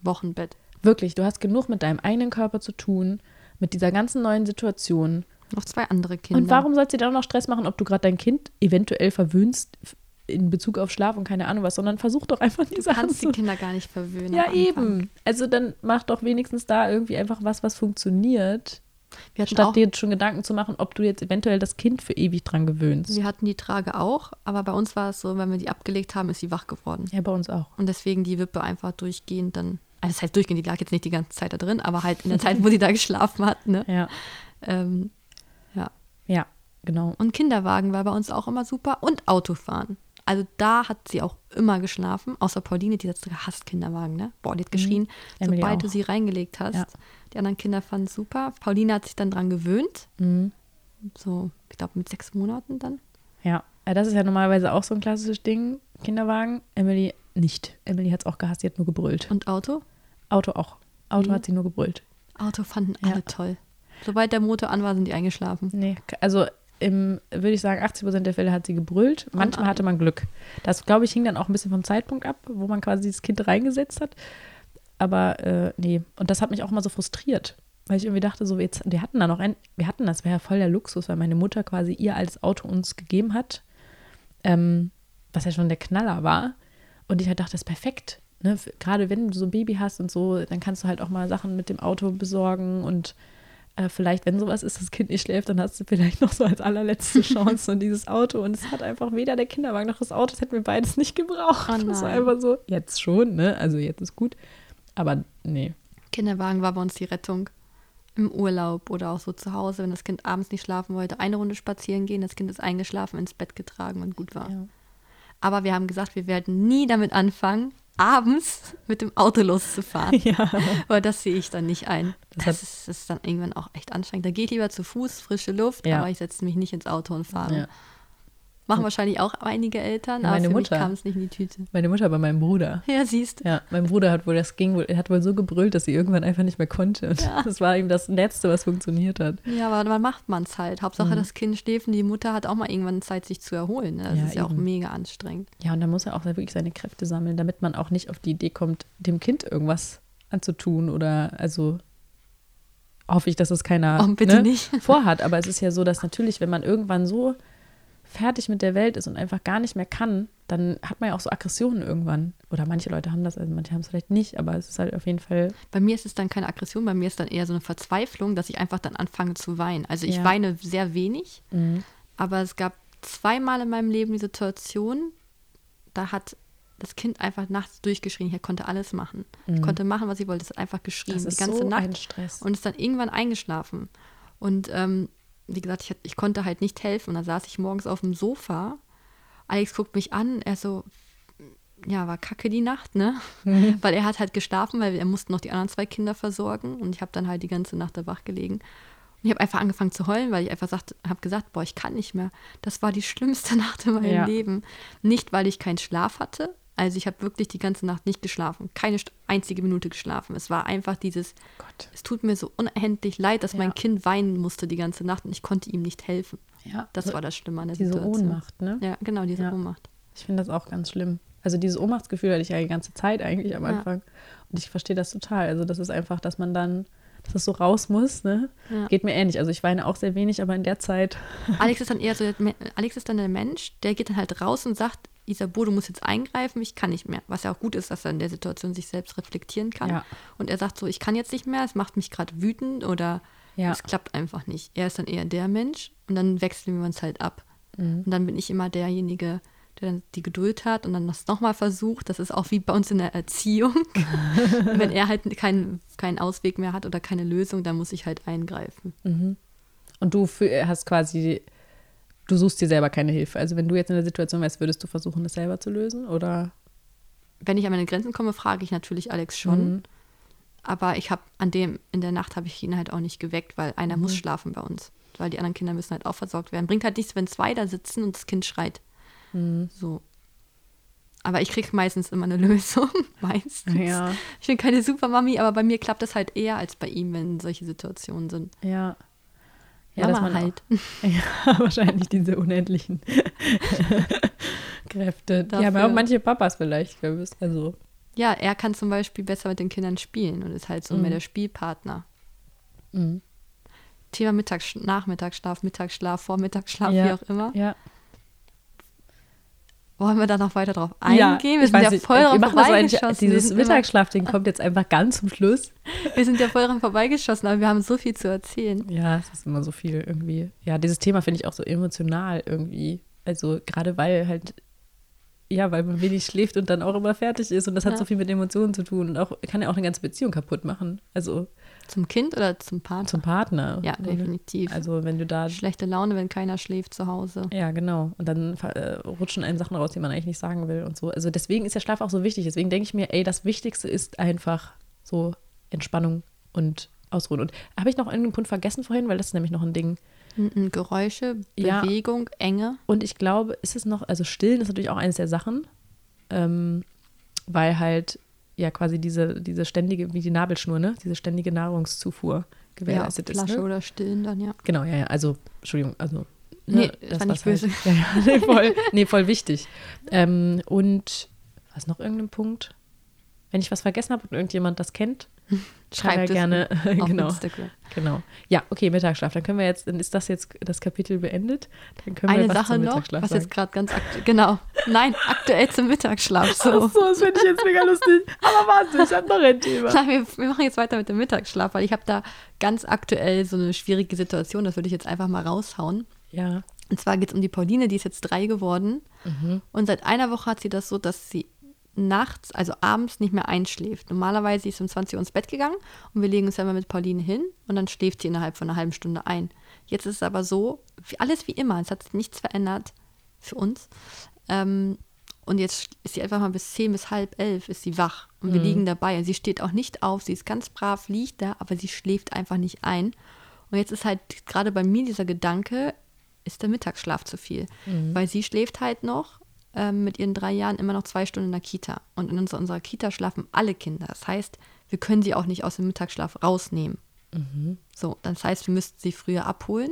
Wochenbett. Wirklich, du hast genug mit deinem eigenen Körper zu tun, mit dieser ganzen neuen Situation. Noch zwei andere Kinder. Und warum sollst du dir dann noch Stress machen, ob du gerade dein Kind eventuell verwöhnst in Bezug auf Schlaf und keine Ahnung was, sondern versuch doch einfach die Du kannst die. Kinder gar nicht verwöhnen. Ja, eben. Also dann mach doch wenigstens da irgendwie einfach was, was funktioniert, statt dir schon Gedanken zu machen, ob du jetzt eventuell das Kind für ewig dran gewöhnst. wir hatten die Trage auch, aber bei uns war es so, wenn wir die abgelegt haben, ist sie wach geworden. Ja, bei uns auch. Und deswegen die Wippe einfach durchgehend dann, also das heißt durchgehend, die lag jetzt nicht die ganze Zeit da drin, aber halt in der Zeit, wo sie da geschlafen hat. Ne? Ja. Ähm, ja. Ja, genau. Und Kinderwagen war bei uns auch immer super und Autofahren. Also da hat sie auch immer geschlafen, außer Pauline, die hat sogar hasst Kinderwagen, ne? Boah, die hat geschrien, Mhm. Sobald auch. du sie reingelegt hast. Ja. Die anderen Kinder fanden es super. Pauline hat sich dann dran gewöhnt. Mhm. So, ich glaube, mit sechs Monaten dann. Ja. ja, das ist ja normalerweise auch so ein klassisches Ding. Kinderwagen. Emily nicht. Emily hat es auch gehasst, sie hat nur gebrüllt. Und Auto? Auto auch. Auto Mhm. hat sie nur gebrüllt. Auto fanden Ja. alle toll. Sobald der Motor an war, sind die eingeschlafen. Nee, also im, würde ich sagen, 80 Prozent der Fälle hat sie gebrüllt. Manchmal ah. hatte man Glück. Das, glaube ich, hing dann auch ein bisschen vom Zeitpunkt ab, wo man quasi das Kind reingesetzt hat. Aber äh, nee, und das hat mich auch mal so frustriert, weil ich irgendwie dachte, so, jetzt, wir hatten da noch ein, wir hatten das, wäre ja voll der Luxus, weil meine Mutter quasi ihr altes Auto uns gegeben hat, ähm, was ja schon der Knaller war. Und ich halt dachte, das ist perfekt. Ne? Gerade wenn du so ein Baby hast und so, dann kannst du halt auch mal Sachen mit dem Auto besorgen und äh, vielleicht, wenn sowas ist, das Kind nicht schläft, dann hast du vielleicht noch so als allerletzte Chance und dieses Auto. Und es hat einfach weder der Kinderwagen noch das Auto, das hätten wir beides nicht gebraucht. Oh das war einfach so, jetzt schon, ne? Also jetzt ist gut. Aber nee. Kinderwagen war bei uns die Rettung. Im Urlaub oder auch so zu Hause, wenn das Kind abends nicht schlafen wollte, eine Runde spazieren gehen, das Kind ist eingeschlafen, ins Bett getragen und gut war. Ja. Aber wir haben gesagt, wir werden nie damit anfangen, abends mit dem Auto loszufahren. ja. Aber das sehe ich dann nicht ein. Das Das, ist, ist dann irgendwann auch echt anstrengend. Da gehe ich lieber zu Fuß, frische Luft, Ja. aber ich setze mich nicht ins Auto und fahre. Ja. Machen wahrscheinlich auch einige Eltern, Ja, aber meine für Mutter. mich kam es nicht in die Tüte. Meine Mutter bei meinem Bruder. Ja, siehst du. Ja, mein Bruder hat wohl, das ging wohl, er hat wohl so gebrüllt, dass sie irgendwann einfach nicht mehr konnte. Und Ja. das war ihm das Letzte, was funktioniert hat. Ja, aber dann macht man es halt. Hauptsache, Mhm. das Kind schläft und die Mutter hat auch mal irgendwann Zeit, sich zu erholen. Ne? Das Ja, ist ja auch eben. mega anstrengend. Ja, und da muss er auch wirklich seine Kräfte sammeln, damit man auch nicht auf die Idee kommt, dem Kind irgendwas anzutun oder also hoffe ich, dass es keiner Oh, bitte ne, nicht. vorhat. Aber es ist ja so, dass natürlich, wenn man irgendwann so fertig mit der Welt ist und einfach gar nicht mehr kann, dann hat man ja auch so Aggressionen irgendwann. Oder manche Leute haben das, also manche haben es vielleicht nicht, aber es ist halt auf jeden Fall. Bei mir ist es dann keine Aggression, bei mir ist dann eher so eine Verzweiflung, dass ich einfach dann anfange zu weinen. Also ich Ja. weine sehr wenig, Mhm. aber es gab zweimal in meinem Leben die Situation, da hat das Kind einfach nachts durchgeschrien. Ich konnte alles machen. Ich konnte machen, was ich wollte. Es hat einfach geschrien, Mhm. Das die ist ganze so Nacht. ein Stress. und ist dann irgendwann eingeschlafen. Und ähm, wie gesagt, ich, ich konnte halt nicht helfen. Und dann saß ich morgens auf dem Sofa. Alex guckt mich an, er so, ja, war kacke die Nacht, ne? Mhm. Weil er hat halt geschlafen, weil er musste noch die anderen zwei Kinder versorgen. Und ich habe dann halt die ganze Nacht da wach gelegen. Und ich habe einfach angefangen zu heulen, weil ich einfach habe gesagt, boah, ich kann nicht mehr. Das war die schlimmste Nacht in meinem Ja. Leben. Nicht, weil ich keinen Schlaf hatte, Also ich habe wirklich die ganze Nacht nicht geschlafen, keine einzige Minute geschlafen. Es war einfach dieses, Gott. es tut mir so unendlich leid, dass Ja. mein Kind weinen musste die ganze Nacht und ich konnte ihm nicht helfen. Ja, Das war das Schlimme an der diese Situation. Ohnmacht, ne? Ja, genau, diese Ja. Ohnmacht. Ich finde das auch ganz schlimm. Also dieses Ohnmachtsgefühl hatte ich ja die ganze Zeit eigentlich am Ja. Anfang. Und ich verstehe das total. Also das ist einfach, dass man dann, dass das so raus muss, ne? Ja. Geht mir ähnlich. Also ich weine auch sehr wenig, aber in der Zeit, Alex ist dann eher so, Alex ist dann der Mensch, der geht dann halt raus und sagt, Isabo, du musst jetzt eingreifen, ich kann nicht mehr. Was ja auch gut ist, dass er in der Situation sich selbst reflektieren kann. Ja. Und er sagt so, ich kann jetzt nicht mehr, es macht mich gerade wütend oder Ja. es klappt einfach nicht. Er ist dann eher der Mensch und dann wechseln wir uns halt ab. Mhm. Und dann bin ich immer derjenige, der dann die Geduld hat und dann das nochmal versucht. Das ist auch wie bei uns in der Erziehung. Wenn er halt keinen, keinen Ausweg mehr hat oder keine Lösung, dann muss ich halt eingreifen. und du hast quasi, du suchst dir selber keine Hilfe. Also wenn du jetzt in der Situation wärst, würdest du versuchen, das selber zu lösen? Oder? Wenn ich an meine Grenzen komme, frage ich natürlich Alex schon. Mhm. Aber ich habe an dem, in der Nacht habe ich ihn halt auch nicht geweckt, weil einer Mhm. muss schlafen bei uns. Weil die anderen Kinder müssen halt auch versorgt werden. Bringt halt nichts, wenn zwei da sitzen und das Kind schreit. Mhm. So. Aber ich kriege meistens immer eine Lösung. meistens. Ja. Ich bin keine Supermami, aber bei mir klappt das halt eher als bei ihm, wenn solche Situationen sind. Ja. Ja, dass Mama man halt. Auch, ja, wahrscheinlich diese unendlichen Kräfte. Haben ja auch Dafür- manche Papas vielleicht. Also, Ja, er kann zum Beispiel besser mit den Kindern spielen und ist halt so Mhm. mehr der Spielpartner. mhm. Thema Mittags Nachmittagsschlaf, Mittagsschlaf, Vormittagsschlaf, Ja. wie auch immer. ja. Wollen wir da noch weiter drauf Ja, eingehen? Wir ich sind ja nicht, voll wir eigentlich- vorbeigeschossen. Wir Dieses Mittagsschlafding kommt jetzt einfach ganz zum Schluss. wir sind ja voll dran vorbeigeschossen, aber wir haben so viel zu erzählen. Ja, es ist immer so viel irgendwie. Ja, dieses Thema finde ich auch so emotional irgendwie. Also gerade weil halt, ja, weil man wenig schläft und dann auch immer fertig ist und das hat Ja. so viel mit Emotionen zu tun und auch kann ja auch eine ganze Beziehung kaputt machen. Also Zum Kind oder zum Partner? zum Partner. ja, definitiv. Also wenn du da Schlechte Laune, wenn keiner schläft zu Hause. Ja, genau. Und dann äh, rutschen einem Sachen raus, die man eigentlich nicht sagen will und so. Also deswegen ist der Schlaf auch so wichtig. Deswegen denke ich mir, ey, das Wichtigste ist einfach so Entspannung und Ausruhen. Und habe ich noch irgendeinen Punkt vergessen vorhin, weil das ist nämlich noch ein Ding. Geräusche, Ja. Bewegung, Enge. Und ich glaube, ist es noch, also stillen ist natürlich auch eines der Sachen, ähm, weil halt ja quasi diese, diese ständige, wie die Nabelschnur, ne? Diese ständige Nahrungszufuhr Ja, gewährleistet ist. Flasche Ne? oder stillen dann, ja. Genau, ja, ja. Also, Entschuldigung, also. Nee, das war nicht halt- böse. Ja, ja, nee, voll, nee, voll wichtig. Ähm, und was noch irgendein Punkt? Wenn ich was vergessen habe und irgendjemand das kennt, schreibt es gerne. Auf genau, Instagram. genau. Ja, okay, Mittagsschlaf. Dann können wir jetzt, dann ist das jetzt das Kapitel beendet. Dann können wir Eine was Sache noch, was sagen. jetzt gerade ganz aktuell, genau. Nein, aktuell zum Mittagsschlaf. So. Ach so, das finde ich jetzt mega lustig. Aber warte, ich habe noch ein Thema. Nein, wir, wir machen jetzt weiter mit dem Mittagsschlaf, weil ich habe da ganz aktuell so eine schwierige Situation, das würde ich jetzt einfach mal raushauen. Ja. Und zwar geht es um die Pauline, die ist jetzt drei geworden. Mhm. Und seit einer Woche hat sie das so, dass sie nachts, also abends nicht mehr einschläft. Normalerweise ist sie um 20 Uhr ins Bett gegangen und wir legen uns immer mit Pauline hin und dann schläft sie innerhalb von einer halben Stunde ein. Jetzt ist es aber so, wie, alles wie immer, es hat sich nichts verändert für uns. Ähm, und jetzt ist sie einfach mal bis 10 bis halb elf ist sie wach und wir liegen dabei. Und sie steht auch nicht auf, sie ist ganz brav, liegt da, aber sie schläft einfach nicht ein. Und jetzt ist halt gerade bei mir dieser Gedanke, ist der Mittagsschlaf zu viel? Weil sie schläft halt noch ähm, mit ihren drei Jahren immer noch zwei Stunden in der Kita. Und in unserer, unserer Kita schlafen alle Kinder. Das heißt, wir können sie auch nicht aus dem Mittagsschlaf rausnehmen. So, das heißt, wir müssten sie früher abholen,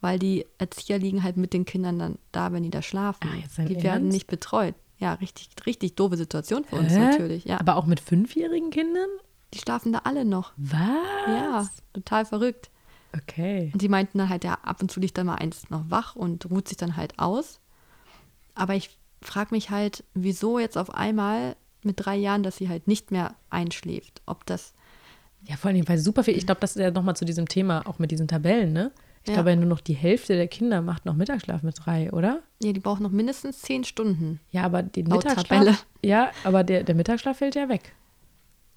weil die Erzieher liegen halt mit den Kindern dann da, wenn die da schlafen. Ah, die werden nicht betreut. Ja, richtig, richtig doofe Situation für uns Hä? natürlich. Ja, Aber auch mit fünfjährigen Kindern? die schlafen da alle noch. Was? Ja, total verrückt. Okay. Und sie meinten dann halt, ja, ab und zu liegt dann mal eins noch wach und ruht sich dann halt aus. Aber ich frage mich halt, wieso jetzt auf einmal mit drei Jahren, dass sie halt nicht mehr einschläft. Ob das, Ja, vor allem, weil super viel, ich glaube, das ist ja nochmal zu diesem Thema, auch mit diesen Tabellen, ne? Ich Ja. glaube, ja, nur noch die Hälfte der Kinder macht noch Mittagsschlaf mit drei, oder? ja, die braucht noch mindestens zehn Stunden. Ja, aber den Mittagsschlaf. Ja, aber der, der Mittagsschlaf fällt ja weg.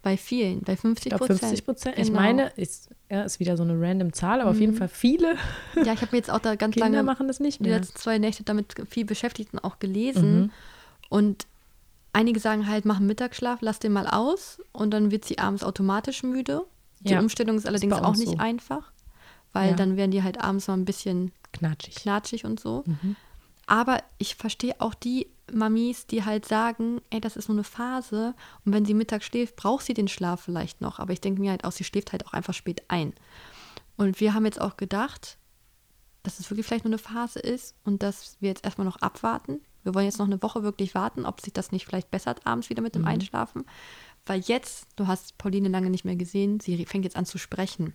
Bei vielen, bei 50 Ich glaube, Prozent. 50 Prozent. Ich Genau. meine, ist, ja, ist wieder so eine random Zahl, aber auf jeden Fall viele Ja, ich habe mir jetzt auch da ganz Kinder lange machen das nicht die mehr. letzten zwei Nächte damit viel beschäftigt und auch gelesen. Mhm. Und einige sagen halt, mach Mittagsschlaf, lass den mal aus und dann wird sie abends automatisch müde. Die Ja, Umstellung ist allerdings bei auch nicht so. einfach, weil Ja. dann werden die halt abends mal ein bisschen Knatschig. knatschig und so. Mhm. Aber ich verstehe auch die Mamis, die halt sagen, ey, das ist nur eine Phase und wenn sie mittags schläft, braucht sie den Schlaf vielleicht noch. Aber ich denke mir halt auch, sie schläft halt auch einfach spät ein. Und wir haben jetzt auch gedacht, dass es wirklich vielleicht nur eine Phase ist und dass wir jetzt erstmal noch abwarten. Wir wollen jetzt noch eine Woche wirklich warten, ob sich das nicht vielleicht bessert abends wieder mit dem Mhm. Einschlafen. Weil jetzt, du hast Pauline lange nicht mehr gesehen, sie fängt jetzt an zu sprechen.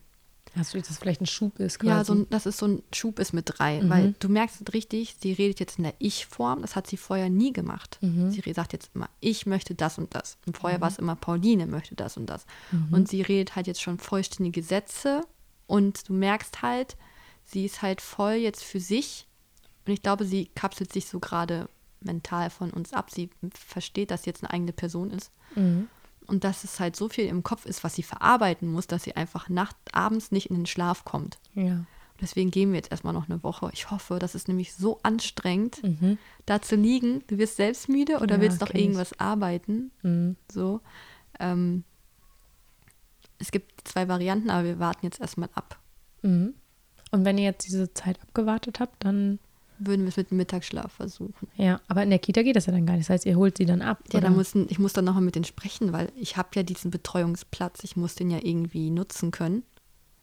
Hast du jetzt, dass vielleicht ein Schub ist quasi? Ja, so ein, dass es so ein Schub ist mit drei. Mhm. Weil du merkst richtig, sie redet jetzt in der Ich-Form. Das hat sie vorher nie gemacht. Mhm. Sie sagt jetzt immer, ich möchte das und das. Und vorher war es immer, Pauline möchte das und das. Mhm. Und sie redet halt jetzt schon vollständige Sätze. Und du merkst halt, sie ist halt voll jetzt für sich. Und ich glaube, sie kapselt sich so gerade mental von uns ab. Sie versteht, dass sie jetzt eine eigene Person ist. Und dass es halt so viel im Kopf ist, was sie verarbeiten muss, dass sie einfach nacht, abends nicht in den Schlaf kommt. Ja. Deswegen gehen wir jetzt erstmal noch eine Woche. Ich hoffe, das ist nämlich so anstrengend, Mhm. da zu liegen. Du wirst selbst müde oder Ja, willst noch kenn ich. irgendwas arbeiten. Mhm. So. Ähm, es gibt zwei Varianten, aber wir warten jetzt erstmal ab. Mhm. Und wenn ihr jetzt diese Zeit abgewartet habt, dann. Würden wir es mit dem Mittagsschlaf versuchen. Ja, aber in der Kita geht das ja dann gar nicht. Das heißt, ihr holt sie dann ab. Ja, oder? da müssen, ich muss dann nochmal mit denen sprechen, weil ich habe ja diesen Betreuungsplatz. Ich muss den ja irgendwie nutzen können.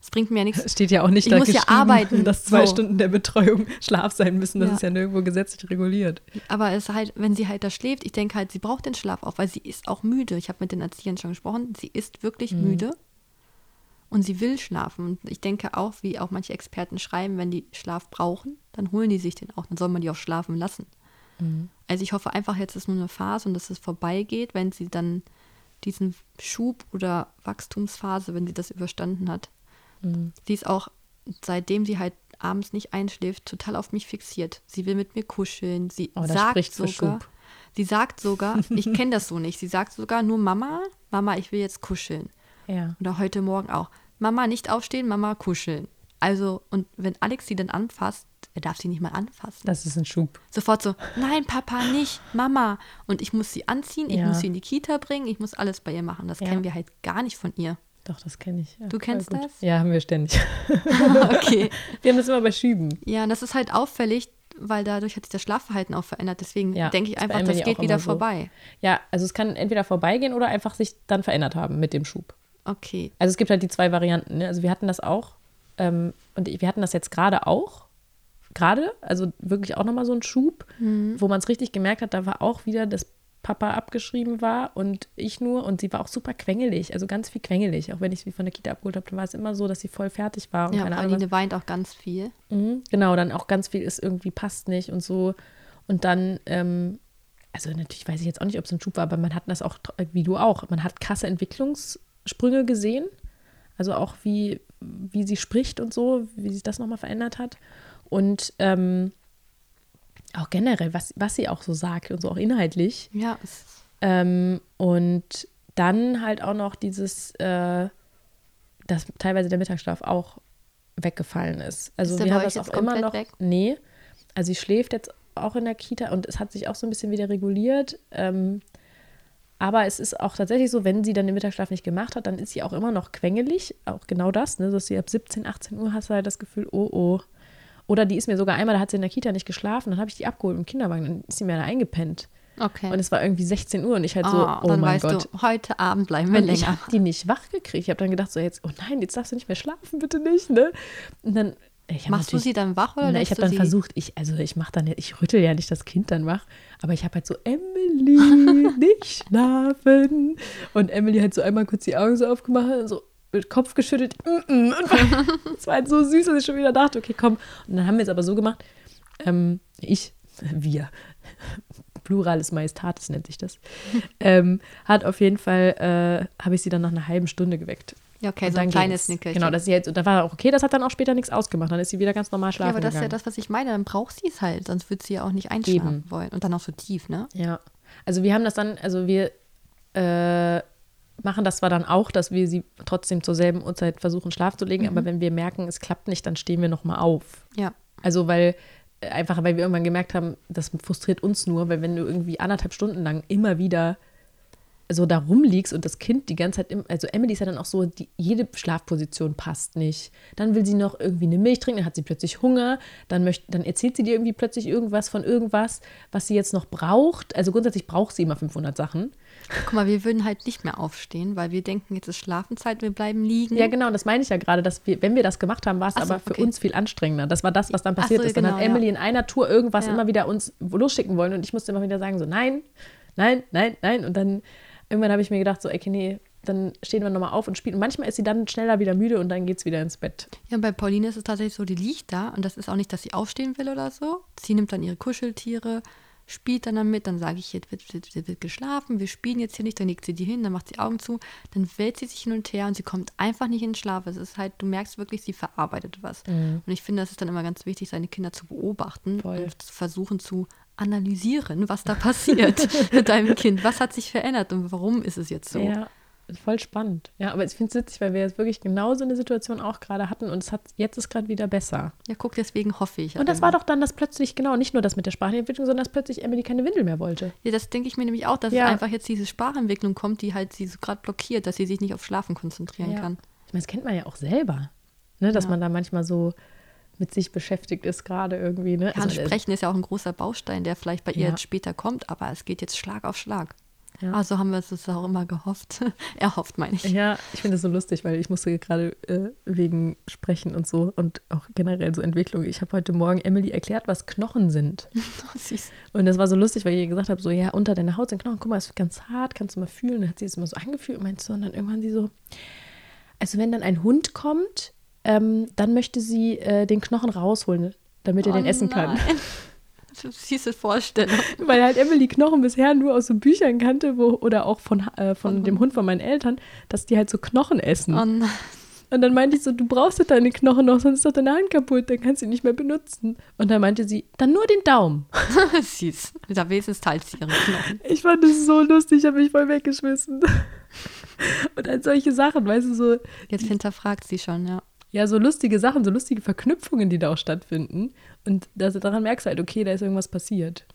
Es bringt mir ja nichts. Steht ja auch nicht Ich da muss ja arbeiten, dass zwei so. Stunden der Betreuung Schlaf sein müssen. Das Ja. ist ja nirgendwo gesetzlich reguliert. Aber es ist halt, wenn sie halt da schläft, ich denke halt, sie braucht den Schlaf auch, weil sie ist auch müde. Ich habe mit den Erziehern schon gesprochen. Sie ist wirklich Mhm. müde und sie will schlafen. Und ich denke auch, wie auch manche Experten schreiben, wenn die Schlaf brauchen, dann holen die sich den auch. Dann soll man die auch schlafen lassen. Mhm. Also ich hoffe einfach, jetzt ist nur eine Phase und dass es vorbeigeht, wenn sie dann diesen Schub oder Wachstumsphase, wenn sie das überstanden hat. Mhm. Sie ist auch, seitdem sie halt abends nicht einschläft, total auf mich fixiert. Sie will mit mir kuscheln. Sie Oh, sagt sogar, sie sagt sogar, ich kenne das so nicht. Sie sagt sogar nur Mama, Mama, ich will jetzt kuscheln. Ja. Oder heute Morgen auch. Mama, nicht aufstehen, Mama, kuscheln. Also, und wenn Alex sie dann anfasst, er darf sie nicht mal anfassen. Das ist ein Schub. Sofort so, nein, Papa, nicht, Mama. Und ich muss sie anziehen, ich Ja. muss sie in die Kita bringen, ich muss alles bei ihr machen. Das Ja. kennen wir halt gar nicht von ihr. Doch, das kenne ich. Ja, Du kennst das? Ja, haben wir ständig. okay. Wir haben das immer bei Schüben. Ja, und das ist halt auffällig, weil dadurch hat sich das Schlafverhalten auch verändert. Deswegen Ja, denke ich einfach, das geht wieder so. vorbei. Ja, also es kann entweder vorbeigehen oder einfach sich dann verändert haben mit dem Schub. Okay. Also es gibt halt die zwei Varianten. Ne? Also wir hatten das auch ähm, und wir hatten das jetzt gerade auch. Gerade, also wirklich auch nochmal so ein Schub, wo man es richtig gemerkt hat, da war auch wieder, dass Papa abgeschrieben war und ich nur und sie war auch super quengelig, also ganz viel quengelig. Auch wenn ich sie von der Kita abgeholt habe, dann war es immer so, dass sie voll fertig war und Ja, keine Ahnung. Pauline weint auch ganz viel. Mhm, genau, dann auch ganz viel ist irgendwie passt nicht und so. Und dann, ähm, also natürlich weiß ich jetzt auch nicht, ob es ein Schub war, aber man hat das auch, wie du auch, man hat krasse Entwicklungssprünge gesehen. Also auch wie, wie sie spricht und so, wie sich das nochmal verändert hat. Und ähm, auch generell, was, was sie auch so sagt und so auch inhaltlich. Ja, Ähm, und dann halt auch noch dieses, äh, dass teilweise der Mittagsschlaf auch weggefallen ist. Also Ist wir haben das auch immer noch. weg? Nee. Also sie schläft jetzt auch in der Kita und es hat sich auch so ein bisschen wieder reguliert. Ähm, aber es ist auch tatsächlich so, wenn sie dann den Mittagsschlaf nicht gemacht hat, dann ist sie auch immer noch quengelig. Auch genau das, ne? dass sie ab 17, 18 Uhr hast du halt das Gefühl, oh oh. Oder die ist mir sogar einmal, da hat sie in der Kita nicht geschlafen, dann habe ich die abgeholt im Kinderwagen, dann ist sie mir da eingepennt. okay. Und es war irgendwie 16 Uhr und ich halt so, Ah, oh dann mein weißt Gott. du, heute Abend bleiben wir Und ich länger. habe die nicht wach gekriegt. Ich habe dann gedacht, so jetzt, oh nein, jetzt darfst du nicht mehr schlafen, bitte nicht, ne? Und dann, ich Machst du sie dann wach oder Na, ich habe dann versucht, ich, also ich mache dann, ja- ich rüttel ja nicht das Kind dann wach, aber ich habe halt so, Emily, nicht schlafen. Und Emily hat so einmal kurz die Augen so aufgemacht und so mit Kopf geschüttelt. Mm -mm. Und es war halt so süß, dass ich schon wieder dachte, okay, komm. Und dann haben wir es aber so gemacht, ähm, ich, wir, Plurales Majestatis nennt sich das, ähm, hat auf jeden Fall, äh, habe ich sie dann nach einer halben Stunde geweckt. Ja, okay, Und so ein kleines. Nickerchen. Genau, dass sie jetzt, und da war auch okay, das hat dann auch später nichts ausgemacht. Dann ist sie wieder ganz normal ja, schlafen aber das ist ja gegangen. das, was ich meine. Dann braucht sie es halt, sonst wird sie ja auch nicht einschlafen Eben. wollen. Und dann auch so tief, ne? Ja, also wir haben das dann, also wir äh, machen das zwar dann auch, dass wir sie trotzdem zur selben Uhrzeit versuchen, Schlaf zu legen, aber wenn wir merken, es klappt nicht, dann stehen wir nochmal auf. Ja. Also weil, äh, einfach weil wir irgendwann gemerkt haben, das frustriert uns nur, weil wenn du irgendwie anderthalb Stunden lang immer wieder so da rumliegst und das Kind die ganze Zeit, im, also Emily ist ja dann auch so, die, jede Schlafposition passt nicht. Dann will sie noch irgendwie eine Milch trinken, dann hat sie plötzlich Hunger, dann, möchte, dann erzählt sie dir irgendwie plötzlich irgendwas von irgendwas, was sie jetzt noch braucht. Also grundsätzlich braucht sie immer 500 Sachen. Guck mal, wir würden halt nicht mehr aufstehen, weil wir denken, jetzt ist Schlafenszeit, wir bleiben liegen. Ja, genau, das meine ich ja gerade, dass wir, wenn wir das gemacht haben, war es so, aber für okay. uns viel anstrengender. Das war das, was dann passiert so, ist. Dann genau, hat Emily ja. in einer Tour irgendwas Ja. immer wieder uns losschicken wollen und ich musste immer wieder sagen, so nein, nein, nein, nein. Und dann irgendwann habe ich mir gedacht, so, okay, nee, dann stehen wir nochmal auf und spielen. Und manchmal ist sie dann schneller wieder müde und dann geht es wieder ins Bett. Ja, und bei Pauline ist es tatsächlich so, die liegt da und das ist auch nicht, dass sie aufstehen will oder so. Sie nimmt dann ihre Kuscheltiere, spielt dann damit, dann sage ich, jetzt wird, wird, wird, wird geschlafen, wir spielen jetzt hier nicht, dann legt sie die hin, dann macht sie Augen zu, dann wälzt sie sich hin und her und sie kommt einfach nicht in den Schlaf. Es ist halt, du merkst wirklich, sie verarbeitet was. Und ich finde, das ist dann immer ganz wichtig, seine Kinder zu beobachten Voll. und zu versuchen zu analysieren, was da passiert mit deinem Kind. Was hat sich verändert und warum ist es jetzt so? Ja, voll spannend. Ja, aber ich finde es witzig, weil wir jetzt wirklich genau so eine Situation auch gerade hatten und es hat jetzt ist gerade wieder besser. Ja, guck, deswegen hoffe ich. Und das war doch dann das plötzlich, genau, nicht nur das mit der Sprachentwicklung, sondern dass plötzlich Emily keine Windel mehr wollte. Ja, das denke ich mir nämlich auch, dass Ja. es einfach jetzt diese Sprachentwicklung kommt, die halt sie so gerade blockiert, dass sie sich nicht auf Schlafen konzentrieren kann. Ich meine, das kennt man ja auch selber, ne? dass Ja. man da manchmal so mit sich beschäftigt ist, gerade irgendwie. Ne? Ja, und Also, Sprechen ist ja auch ein großer Baustein, der vielleicht bei ihr Ja. jetzt später kommt, aber es geht jetzt Schlag auf Schlag. Ja. Also haben wir es auch immer gehofft. Erhofft, meine ich. Ja, ich finde es so lustig, weil ich musste gerade äh, wegen Sprechen und so und auch generell so Entwicklung. Ich habe heute Morgen Emily erklärt, was Knochen sind. Oh. Und das war so lustig, weil ich ihr gesagt habe, so, ja, unter deiner Haut sind Knochen, guck mal, es ist ganz hart, kannst du mal fühlen. Dann hat sie es immer so angefühlt und meinte so, und dann irgendwann sie so, also wenn dann ein Hund kommt, ähm, dann möchte sie äh, den Knochen rausholen, damit er Oh den essen kann. nein. Eine süße Vorstellung. Weil halt Emily Knochen bisher nur aus so Büchern kannte, wo, oder auch von, äh, von Von dem Hund von meinen Eltern, dass die halt so Knochen essen. Oh nein. Und dann meinte ich so, du brauchst doch deine Knochen noch, sonst ist doch deine Hand kaputt, dann kannst du ihn nicht mehr benutzen. Und dann meinte sie, dann nur den Daumen. süß. Da wenigstens teilt sie ihre Knochen. Ich fand das so lustig, ich habe mich voll weggeschmissen. Und dann solche Sachen, weißt du, so, Jetzt hinterfragt sie schon, ja. Ja, so lustige Sachen, so lustige Verknüpfungen, die da auch stattfinden. Und das, daran merkst du halt, okay, da ist irgendwas passiert.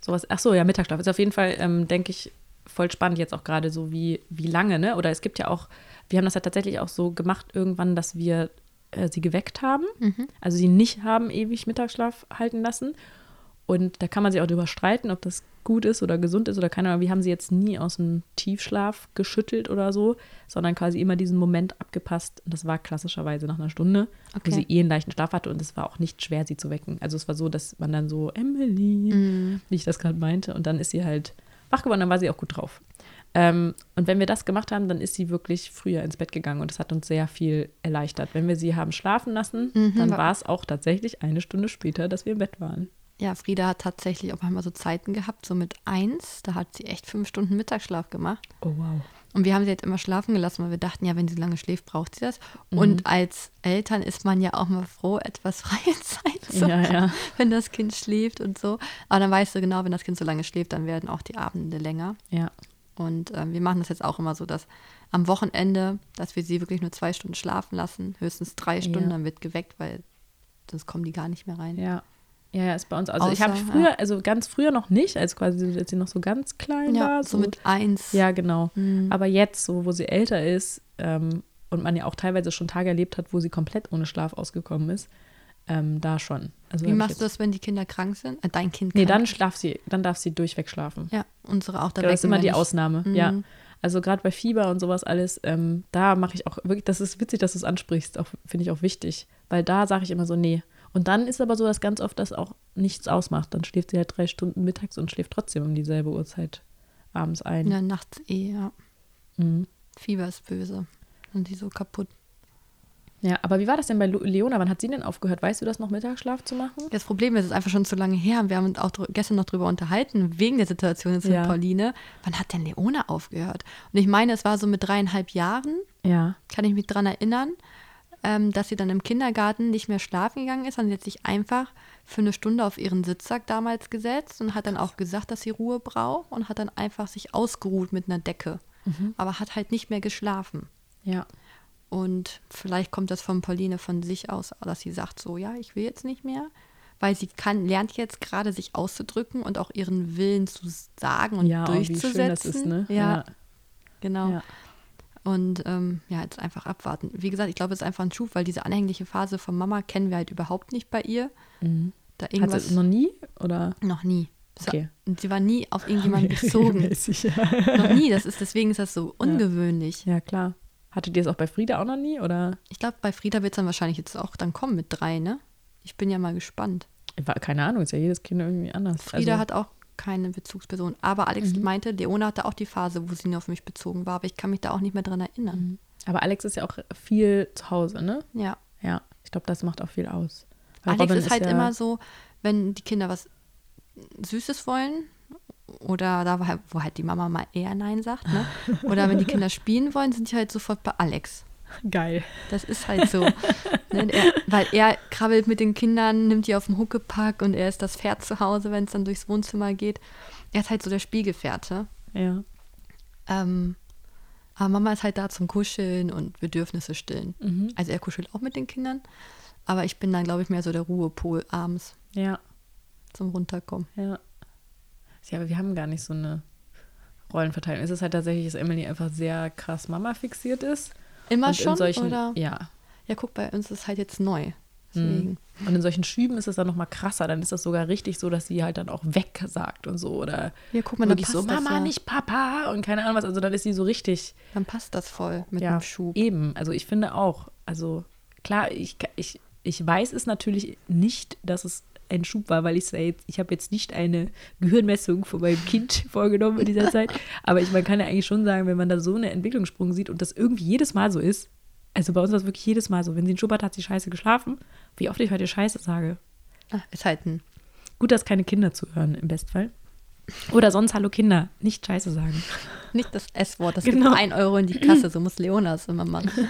Sowas, ach so, ja, Mittagsschlaf ist auf jeden Fall, ähm, denke ich, voll spannend jetzt auch gerade so, wie, wie lange, ne? Oder es gibt ja auch, wir haben das ja tatsächlich auch so gemacht irgendwann, dass wir äh, sie geweckt haben. Also sie nicht haben ewig Mittagsschlaf halten lassen. Und da kann man sich auch drüber streiten, ob das gut ist oder gesund ist oder keine Ahnung. Wir haben sie jetzt nie aus dem Tiefschlaf geschüttelt oder so, sondern quasi immer diesen Moment abgepasst. Und das war klassischerweise nach einer Stunde, Okay. wo sie eh einen leichten Schlaf hatte. Und es war auch nicht schwer, sie zu wecken. Also es war so, dass man dann so, Emily, wie ich das gerade meinte. Und dann ist sie halt wach geworden, dann war sie auch gut drauf. Ähm, und wenn wir das gemacht haben, dann ist sie wirklich früher ins Bett gegangen und das hat uns sehr viel erleichtert. Wenn wir sie haben schlafen lassen, dann war es auch tatsächlich eine Stunde später, dass wir im Bett waren. Ja, Frieda hat tatsächlich auch manchmal so Zeiten gehabt, so mit eins, da hat sie echt fünf Stunden Mittagsschlaf gemacht. Oh wow. Und wir haben sie jetzt immer schlafen gelassen, weil wir dachten, ja, wenn sie lange schläft, braucht sie das. Mhm. Und als Eltern ist man ja auch mal froh, etwas freie Zeit zu Ja, haben, ja. wenn das Kind schläft und so. Aber dann weißt du genau, wenn das Kind so lange schläft, dann werden auch die Abende länger. Ja. Und ähm, wir machen das jetzt auch immer so, dass am Wochenende, dass wir sie wirklich nur zwei Stunden schlafen lassen, höchstens drei Stunden, Ja. dann wird geweckt, weil sonst kommen die gar nicht mehr rein. Ja. Ja, ja, ist bei uns. Also ich habe Außer, früher, also ganz früher noch nicht, als quasi, als sie noch so ganz klein Ja, war. so mit eins. Ja, genau. Mhm. Aber jetzt, so wo sie älter ist ähm, und man ja auch teilweise schon Tage erlebt hat, wo sie komplett ohne Schlaf ausgekommen ist, ähm, da schon. Also Wie machst du das, wenn die Kinder krank sind? Äh, dein Kind Nee, krank dann ist? schlaf sie, dann darf sie durchweg schlafen. Ja, unsere auch. Da Ja, das ist immer die. Ausnahme. Mhm. Ja. Also gerade bei Fieber und sowas alles, ähm, da mache ich auch wirklich, das ist witzig, dass du es ansprichst, finde ich auch wichtig, weil da sage ich immer so, nee. Und dann ist aber so, dass ganz oft das auch nichts ausmacht. Dann schläft sie halt drei Stunden mittags und schläft trotzdem um dieselbe Uhrzeit abends ein. Ja, nachts eh, ja. Mhm. Fieber ist böse. Und die so kaputt. Ja, aber wie war das denn bei Leona? Wann hat sie denn aufgehört? Weißt du das noch, Mittagsschlaf zu machen? Das Problem ist, es ist einfach schon zu lange her. Wir haben uns auch gestern noch drüber unterhalten, wegen der Situation jetzt Ja. mit Pauline. Wann hat denn Leona aufgehört? Und ich meine, es war so mit dreieinhalb Jahren, Ja. kann ich mich dran erinnern, ähm, dass sie dann im Kindergarten nicht mehr schlafen gegangen ist, sondern sie hat sich einfach für eine Stunde auf ihren Sitzsack damals gesetzt und hat dann auch gesagt, dass sie Ruhe braucht und hat dann einfach sich ausgeruht mit einer Decke. Aber hat halt nicht mehr geschlafen. Ja. Und vielleicht kommt das von Pauline von sich aus, dass sie sagt so, ja, ich will jetzt nicht mehr, weil sie kann, lernt jetzt gerade sich auszudrücken und auch ihren Willen zu sagen und Ja, oh, wie schön durchzusetzen. das ist, ne? Ja. Ja. Genau. Ja. Und ähm, ja, jetzt einfach abwarten. Wie gesagt, ich glaube, es ist einfach ein Schub, weil diese anhängliche Phase von Mama kennen wir halt überhaupt nicht bei ihr. Da Hat irgendwas sie noch nie? Oder? noch nie. So, Okay. Und sie war nie auf irgendjemanden bezogen. Ja. noch nie. Das ist, deswegen ist das so ungewöhnlich. ja, klar. Hattet ihr es auch bei Frieda auch noch nie? Oder? Ich glaube, bei Frieda wird es dann wahrscheinlich jetzt auch dann kommen mit drei, ne? Ich bin ja mal gespannt. War- Keine Ahnung, ist ja jedes Kind irgendwie anders. Frieda also, hat auch keine Bezugsperson. Aber Alex Mhm. meinte, Leona hatte auch die Phase, wo sie nur auf mich bezogen war, aber ich kann mich da auch nicht mehr dran erinnern. Aber Alex ist ja auch viel zu Hause, ne? Ja. Ja, ich glaube, das macht auch viel aus. Weil Alex Robin ist halt ja, immer so, wenn die Kinder was Süßes wollen oder da, wo halt- wo halt die Mama mal eher Nein sagt, ne? Oder wenn die Kinder spielen wollen, sind die halt sofort bei Alex. Geil. Das ist halt so. ne? er, weil er krabbelt mit den Kindern, nimmt die auf dem Huckepack und er ist das Pferd zu Hause, wenn es dann durchs Wohnzimmer geht. Er ist halt so der Spielgefährte. Ja. Ähm, aber Mama ist halt da zum Kuscheln und Bedürfnisse stillen. Mhm. Also er kuschelt auch mit den Kindern, aber ich bin dann, glaube ich, mehr so der Ruhepol abends Ja, zum Runterkommen. ja. Ja, aber wir haben gar nicht so eine Rollenverteilung. Es ist halt tatsächlich, dass Emily einfach sehr krass Mama fixiert ist. Immer und schon, solchen, oder? Ja. Ja, guck, bei uns ist es halt jetzt neu. Deswegen. Und in solchen Schüben ist es dann nochmal krasser. Dann ist das sogar richtig so, dass sie halt dann auch weg sagt und so. Oder Ja, guck mal, dann passt so, Mama, ja. nicht Papa und keine Ahnung was. Also dann ist sie so richtig Dann passt das voll mit ja, dem Schub. Eben, also ich finde auch, also klar, ich, ich, ich weiß es natürlich nicht, dass es ein Schub war, weil ich ja jetzt, ich habe jetzt nicht eine Gehirnmessung von meinem Kind vorgenommen in dieser Zeit. Aber ich, man kann ja eigentlich schon sagen, wenn man da so eine Entwicklungssprung sieht und das irgendwie jedes Mal so ist, also bei uns war es wirklich jedes Mal so, wenn sie einen Schub hat, hat sie scheiße geschlafen. Wie oft ich heute Scheiße sage. Ah, ist halt ein. Gut, dass keine Kinder zuhören im Bestfall. Oder sonst, hallo Kinder, nicht Scheiße sagen. Nicht das S-Wort, das Genau. gibt ein Euro in die Kasse, so muss Leona es immer machen.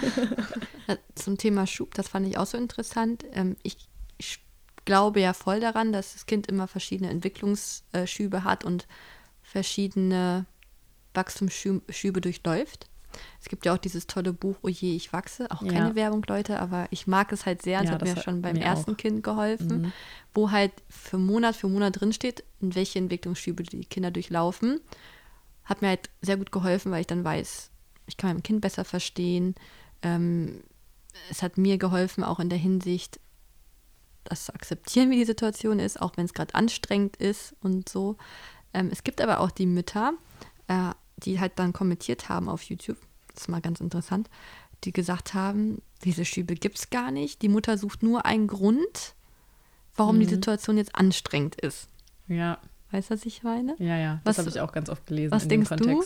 Äh, Zum Thema Schub, das fand ich auch so interessant. Ähm, ich glaube ja voll daran, dass das Kind immer verschiedene Entwicklungsschübe hat und verschiedene Wachstumsschübe durchläuft. Es gibt ja auch dieses tolle Buch Oje, ich wachse. Auch Ja. keine Werbung, Leute, aber ich mag es halt sehr. Es Ja, hat das mir hat schon beim mir ersten auch. Kind geholfen, Mhm. wo halt für Monat für Monat drinsteht, in welche Entwicklungsschübe die Kinder durchlaufen. Hat mir halt sehr gut geholfen, weil ich dann weiß, ich kann mein Kind besser verstehen. Ähm, es hat mir geholfen, auch in der Hinsicht, das zu akzeptieren, wie die Situation ist, auch wenn es gerade anstrengend ist und so. Ähm, es gibt aber auch die Mütter, äh, die halt dann kommentiert haben auf YouTube, das ist mal ganz interessant, die gesagt haben, diese Schübe gibt es gar nicht. Die Mutter sucht nur einen Grund, warum die Situation jetzt anstrengend ist. Ja, Weißt du, was ich meine? ja, ja. Das habe ich auch ganz oft gelesen was in dem denkst du?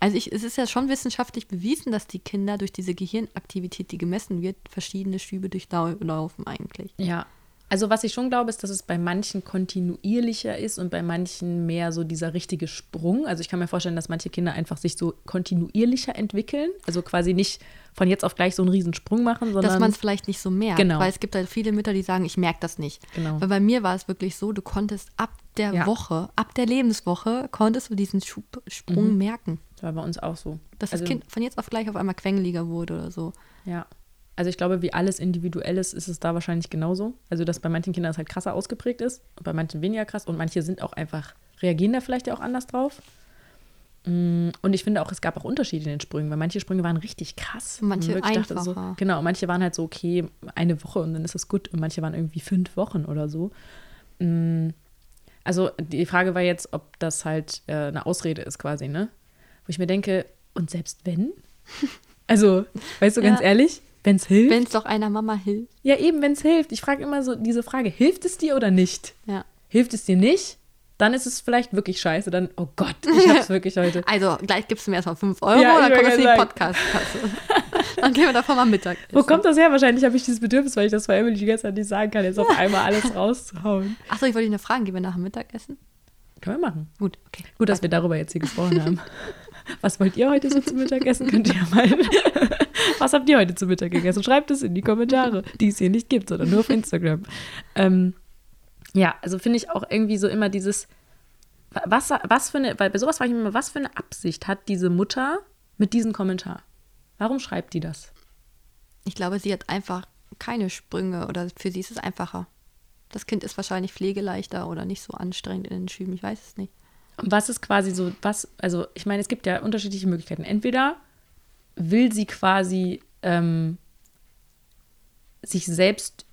Also ich, es ist ja schon wissenschaftlich bewiesen, dass die Kinder durch diese Gehirnaktivität, die gemessen wird, verschiedene Schübe durchlaufen eigentlich. Ja. Also was ich schon glaube, ist, dass es bei manchen kontinuierlicher ist und bei manchen mehr so dieser richtige Sprung. Also ich kann mir vorstellen, dass manche Kinder einfach sich so kontinuierlicher entwickeln. Also quasi nicht von jetzt auf gleich so einen riesen Sprung machen, sondern dass man es vielleicht nicht so merkt. Genau. Weil es gibt halt viele Mütter, die sagen, ich merke das nicht. Genau. Weil bei mir war es wirklich so, du konntest ab der Ja. Woche, ab der Lebenswoche, konntest du diesen Schub, Sprung merken. Das war bei uns auch so. Dass also, das Kind von jetzt auf gleich auf einmal quengeliger wurde oder so. Ja. Also ich glaube, wie alles Individuelles ist es da wahrscheinlich genauso. Also dass bei manchen Kindern es halt krasser ausgeprägt ist, und bei manchen weniger krass und manche sind auch einfach, reagieren da vielleicht ja auch anders drauf. Mm, Und ich finde auch, es gab auch Unterschiede in den Sprüngen, weil manche Sprünge waren richtig krass. Manche Und wirklich dachte So, einfacher. genau, manche waren halt so, okay, eine Woche und dann ist es gut. Und manche waren irgendwie fünf Wochen oder so. Mm, Also die Frage war jetzt, ob das halt äh, eine Ausrede ist quasi, ne? Ich mir denke, und selbst wenn? Also, weißt du, ganz Ja. ehrlich, wenn es hilft? Wenn es doch einer Mama hilft. Ja, eben, wenn es hilft. Ich frage immer so diese Frage, hilft es dir oder nicht? Ja. Hilft es dir nicht? Dann ist es vielleicht wirklich scheiße. Dann, oh Gott, ich hab's wirklich heute. Also gleich gibst du mir erstmal 5 Euro, Ja, dann kommt das in die. Podcast-Kasse. dann gehen wir davon mal Mittag. Wo kommt das her? Wahrscheinlich habe ich dieses Bedürfnis, weil ich das bei Emily die ganze Zeit nicht sagen kann, jetzt auf einmal alles rauszuhauen. Achso, ich wollte dich noch fragen, gehen wir nach dem Mittagessen? Können wir machen. Gut, okay. Gut, dass wir darüber jetzt hier gesprochen haben. Was wollt ihr heute so zum Mittag essen? Könnt ihr mal. Was habt ihr heute zum Mittag gegessen? Schreibt es in die Kommentare, die es hier nicht gibt, sondern nur auf Instagram. Ähm, ja, also finde ich auch irgendwie so immer dieses, was, was für eine, weil bei sowas frage ich mich immer, was für eine Absicht hat diese Mutter mit diesem Kommentar? Warum schreibt die das? Ich glaube, sie hat einfach keine Sprünge oder für sie ist es einfacher. Das Kind ist wahrscheinlich pflegeleichter oder nicht so anstrengend in den Schüben, ich weiß es nicht. Was ist quasi so, was, also ich meine, es gibt ja unterschiedliche Möglichkeiten. Entweder will sie quasi ähm, sich selbst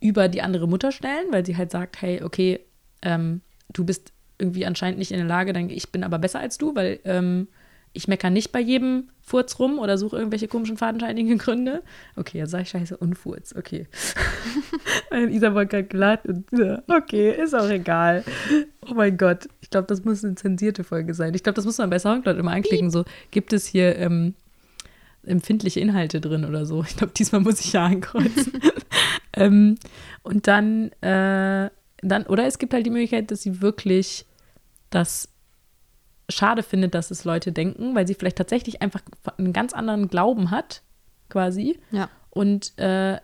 über die andere Mutter stellen, weil sie halt sagt, hey, okay, ähm, du bist irgendwie anscheinend nicht in der Lage, dann ich bin aber besser als du, weil ähm, ich meckere nicht bei jedem Furz rum oder suche irgendwelche komischen fadenscheinigen Gründe. Okay, jetzt sage ich scheiße und Furz, okay. Isa war gerade glatt und okay, ist auch egal. Oh mein Gott, ich glaube, das muss eine zensierte Folge sein. Ich glaube, das muss man bei Soundcloud immer anklicken, so gibt es hier ähm, empfindliche Inhalte drin oder so. Ich glaube, diesmal muss ich ja ankreuzen. ähm, und dann, äh, dann, oder es gibt halt die Möglichkeit, dass sie wirklich das schade findet, dass es Leute denken, weil sie vielleicht tatsächlich einfach einen ganz anderen Glauben hat, quasi. Ja. Und, äh,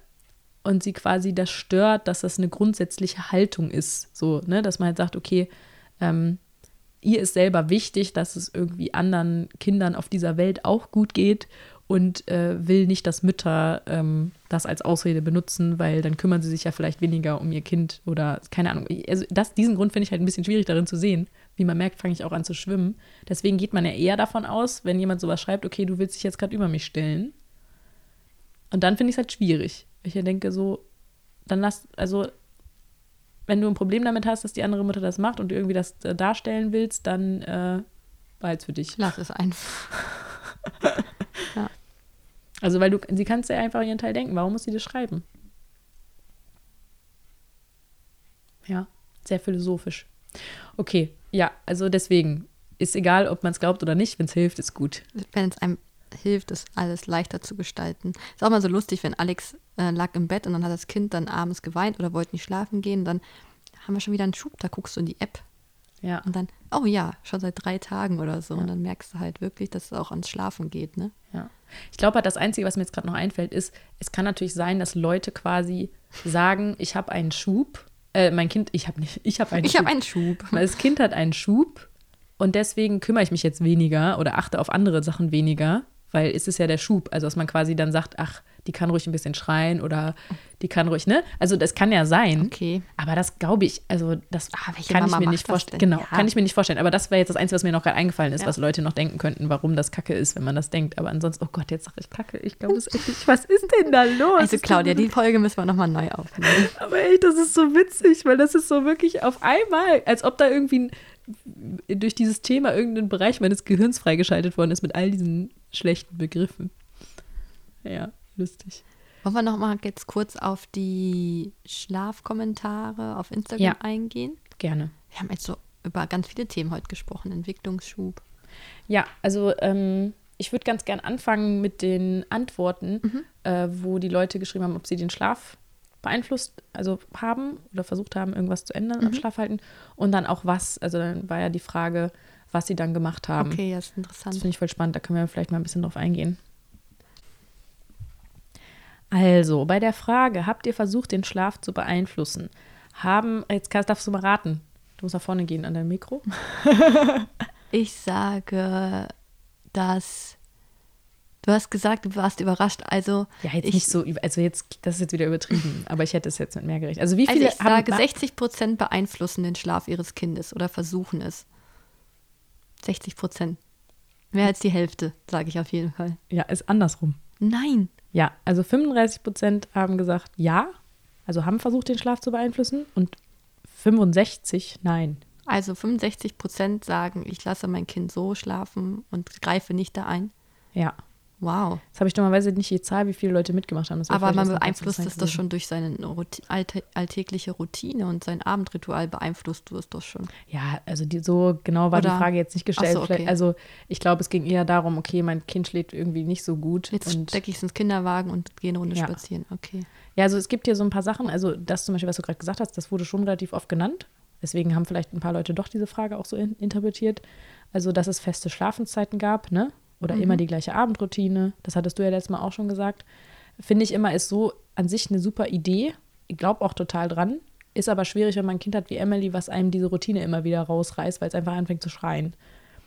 und sie quasi das stört, dass das eine grundsätzliche Haltung ist. So, ne, dass man halt sagt, okay, ähm, ihr ist selber wichtig, dass es irgendwie anderen Kindern auf dieser Welt auch gut geht und äh, will nicht, dass Mütter ähm, das als Ausrede benutzen, weil dann kümmern sie sich ja vielleicht weniger um ihr Kind oder keine Ahnung. Also das, diesen Grund finde ich halt ein bisschen schwierig darin zu sehen. Wie man merkt, fange ich auch an zu schwimmen. Deswegen geht man ja eher davon aus, wenn jemand sowas schreibt, okay, du willst dich jetzt gerade über mich stellen. Und dann finde ich es halt schwierig. Ich denke so, dann lass, also wenn du ein Problem damit hast, dass die andere Mutter das macht und du irgendwie das äh, darstellen willst, dann äh, war jetzt für dich. Lass es einfach. ja. Also, weil du, sie kannst ja einfach ihren Teil denken. Warum muss sie das schreiben? Ja, sehr philosophisch. Okay, ja, also deswegen ist egal, ob man es glaubt oder nicht. Wenn es hilft, ist gut. Wenn es einem hilft, es alles leichter zu gestalten. Ist auch mal so lustig, wenn Alex äh, lag im Bett und dann hat das Kind dann abends geweint oder wollte nicht schlafen gehen. Dann haben wir schon wieder einen Schub. Da guckst du in die App ja. Und dann, oh ja, schon seit drei Tagen oder so. Ja. Und dann merkst du halt wirklich, dass es auch ans Schlafen geht, ne? Ja. Ich glaube halt, das Einzige, was mir jetzt gerade noch einfällt, ist, es kann natürlich sein, dass Leute quasi sagen, ich habe einen Schub. Äh, mein Kind, ich habe nicht, ich habe einen ich Schub. Ich habe einen Schub. Das Kind hat einen Schub und deswegen kümmere ich mich jetzt weniger oder achte auf andere Sachen weniger, weil es ist ja der Schub. Also, dass man quasi dann sagt, ach, die kann ruhig ein bisschen schreien oder die kann ruhig, ne? Also das kann ja sein. Okay. Aber das glaube ich, also das ah, kann ich mir nicht vorstellen. Genau, ja. kann ich mir nicht vorstellen. Aber das wäre jetzt das Einzige, was mir noch gerade eingefallen ist, ja. was Leute noch denken könnten, warum das Kacke ist, wenn man das denkt. Aber ansonsten, oh Gott, jetzt sage ich Kacke. Ich glaube, das ist echt nicht. Was ist denn da los? Also Claudia, die Folge müssen wir nochmal neu aufnehmen. Aber echt, das ist so witzig, weil das ist so wirklich auf einmal, als ob da irgendwie durch dieses Thema irgendein Bereich meines Gehirns freigeschaltet worden ist mit all diesen schlechten Begriffen. Ja, lustig. Wollen wir noch mal jetzt kurz auf die Schlafkommentare auf Instagram ja, eingehen? Gerne. Wir haben jetzt so über ganz viele Themen heute gesprochen, Entwicklungsschub. Ja, also ähm, ich würde ganz gern anfangen mit den Antworten, Mhm. äh, wo die Leute geschrieben haben, ob sie den Schlaf beeinflusst, also haben oder versucht haben, irgendwas zu ändern am Mhm. Schlafhalten. Und dann auch was, also dann war ja die Frage, was sie dann gemacht haben. Okay, das ist Das interessant. finde ich voll spannend, da können wir vielleicht mal ein bisschen drauf eingehen. Also, bei der Frage, habt ihr versucht, den Schlaf zu beeinflussen? Haben, jetzt kannst, darfst du mal raten. Du musst nach vorne gehen an dein Mikro. Ich sage, dass du hast gesagt, du warst überrascht. Also Ja, jetzt ich, nicht so, also jetzt, das ist jetzt wieder übertrieben, aber ich hätte es jetzt mit mehr gerechnet. Also wie also viele ich sage, haben, 60 Prozent beeinflussen den Schlaf ihres Kindes oder versuchen es. 60 Prozent. Mehr als die Hälfte, sage ich auf jeden Fall. Ja, ist andersrum. Nein. Ja, also 35 Prozent haben gesagt ja, also haben versucht, den Schlaf zu beeinflussen und 65 nein. Also 65 Prozent sagen, ich lasse mein Kind so schlafen und greife nicht da ein. Ja. Wow. Jetzt habe ich dummerweise nicht die Zahl, wie viele Leute mitgemacht haben. Aber man beeinflusst es doch schon durch seine Rout- alltä- alltägliche Routine und sein Abendritual beeinflusst du es doch schon. Ja, also die, so genau war Oder- die Frage jetzt nicht gestellt. So, okay. Also ich glaube, es ging eher darum, okay, mein Kind schläft irgendwie nicht so gut. Jetzt stecke ich es ins Kinderwagen und gehe eine Runde Ja. spazieren. Okay. Ja, also es gibt hier so ein paar Sachen, also das zum Beispiel, was du gerade gesagt hast, das wurde schon relativ oft genannt. Deswegen haben vielleicht ein paar Leute doch diese Frage auch so in, interpretiert. Also, dass es feste Schlafenszeiten gab, ne? Oder Mhm. immer die gleiche Abendroutine. Das hattest du ja letztes Mal auch schon gesagt. Finde ich immer, ist so an sich eine super Idee. Ich glaube auch total dran. Ist aber schwierig, wenn man ein Kind hat wie Emily, was einem diese Routine immer wieder rausreißt, weil es einfach anfängt zu schreien.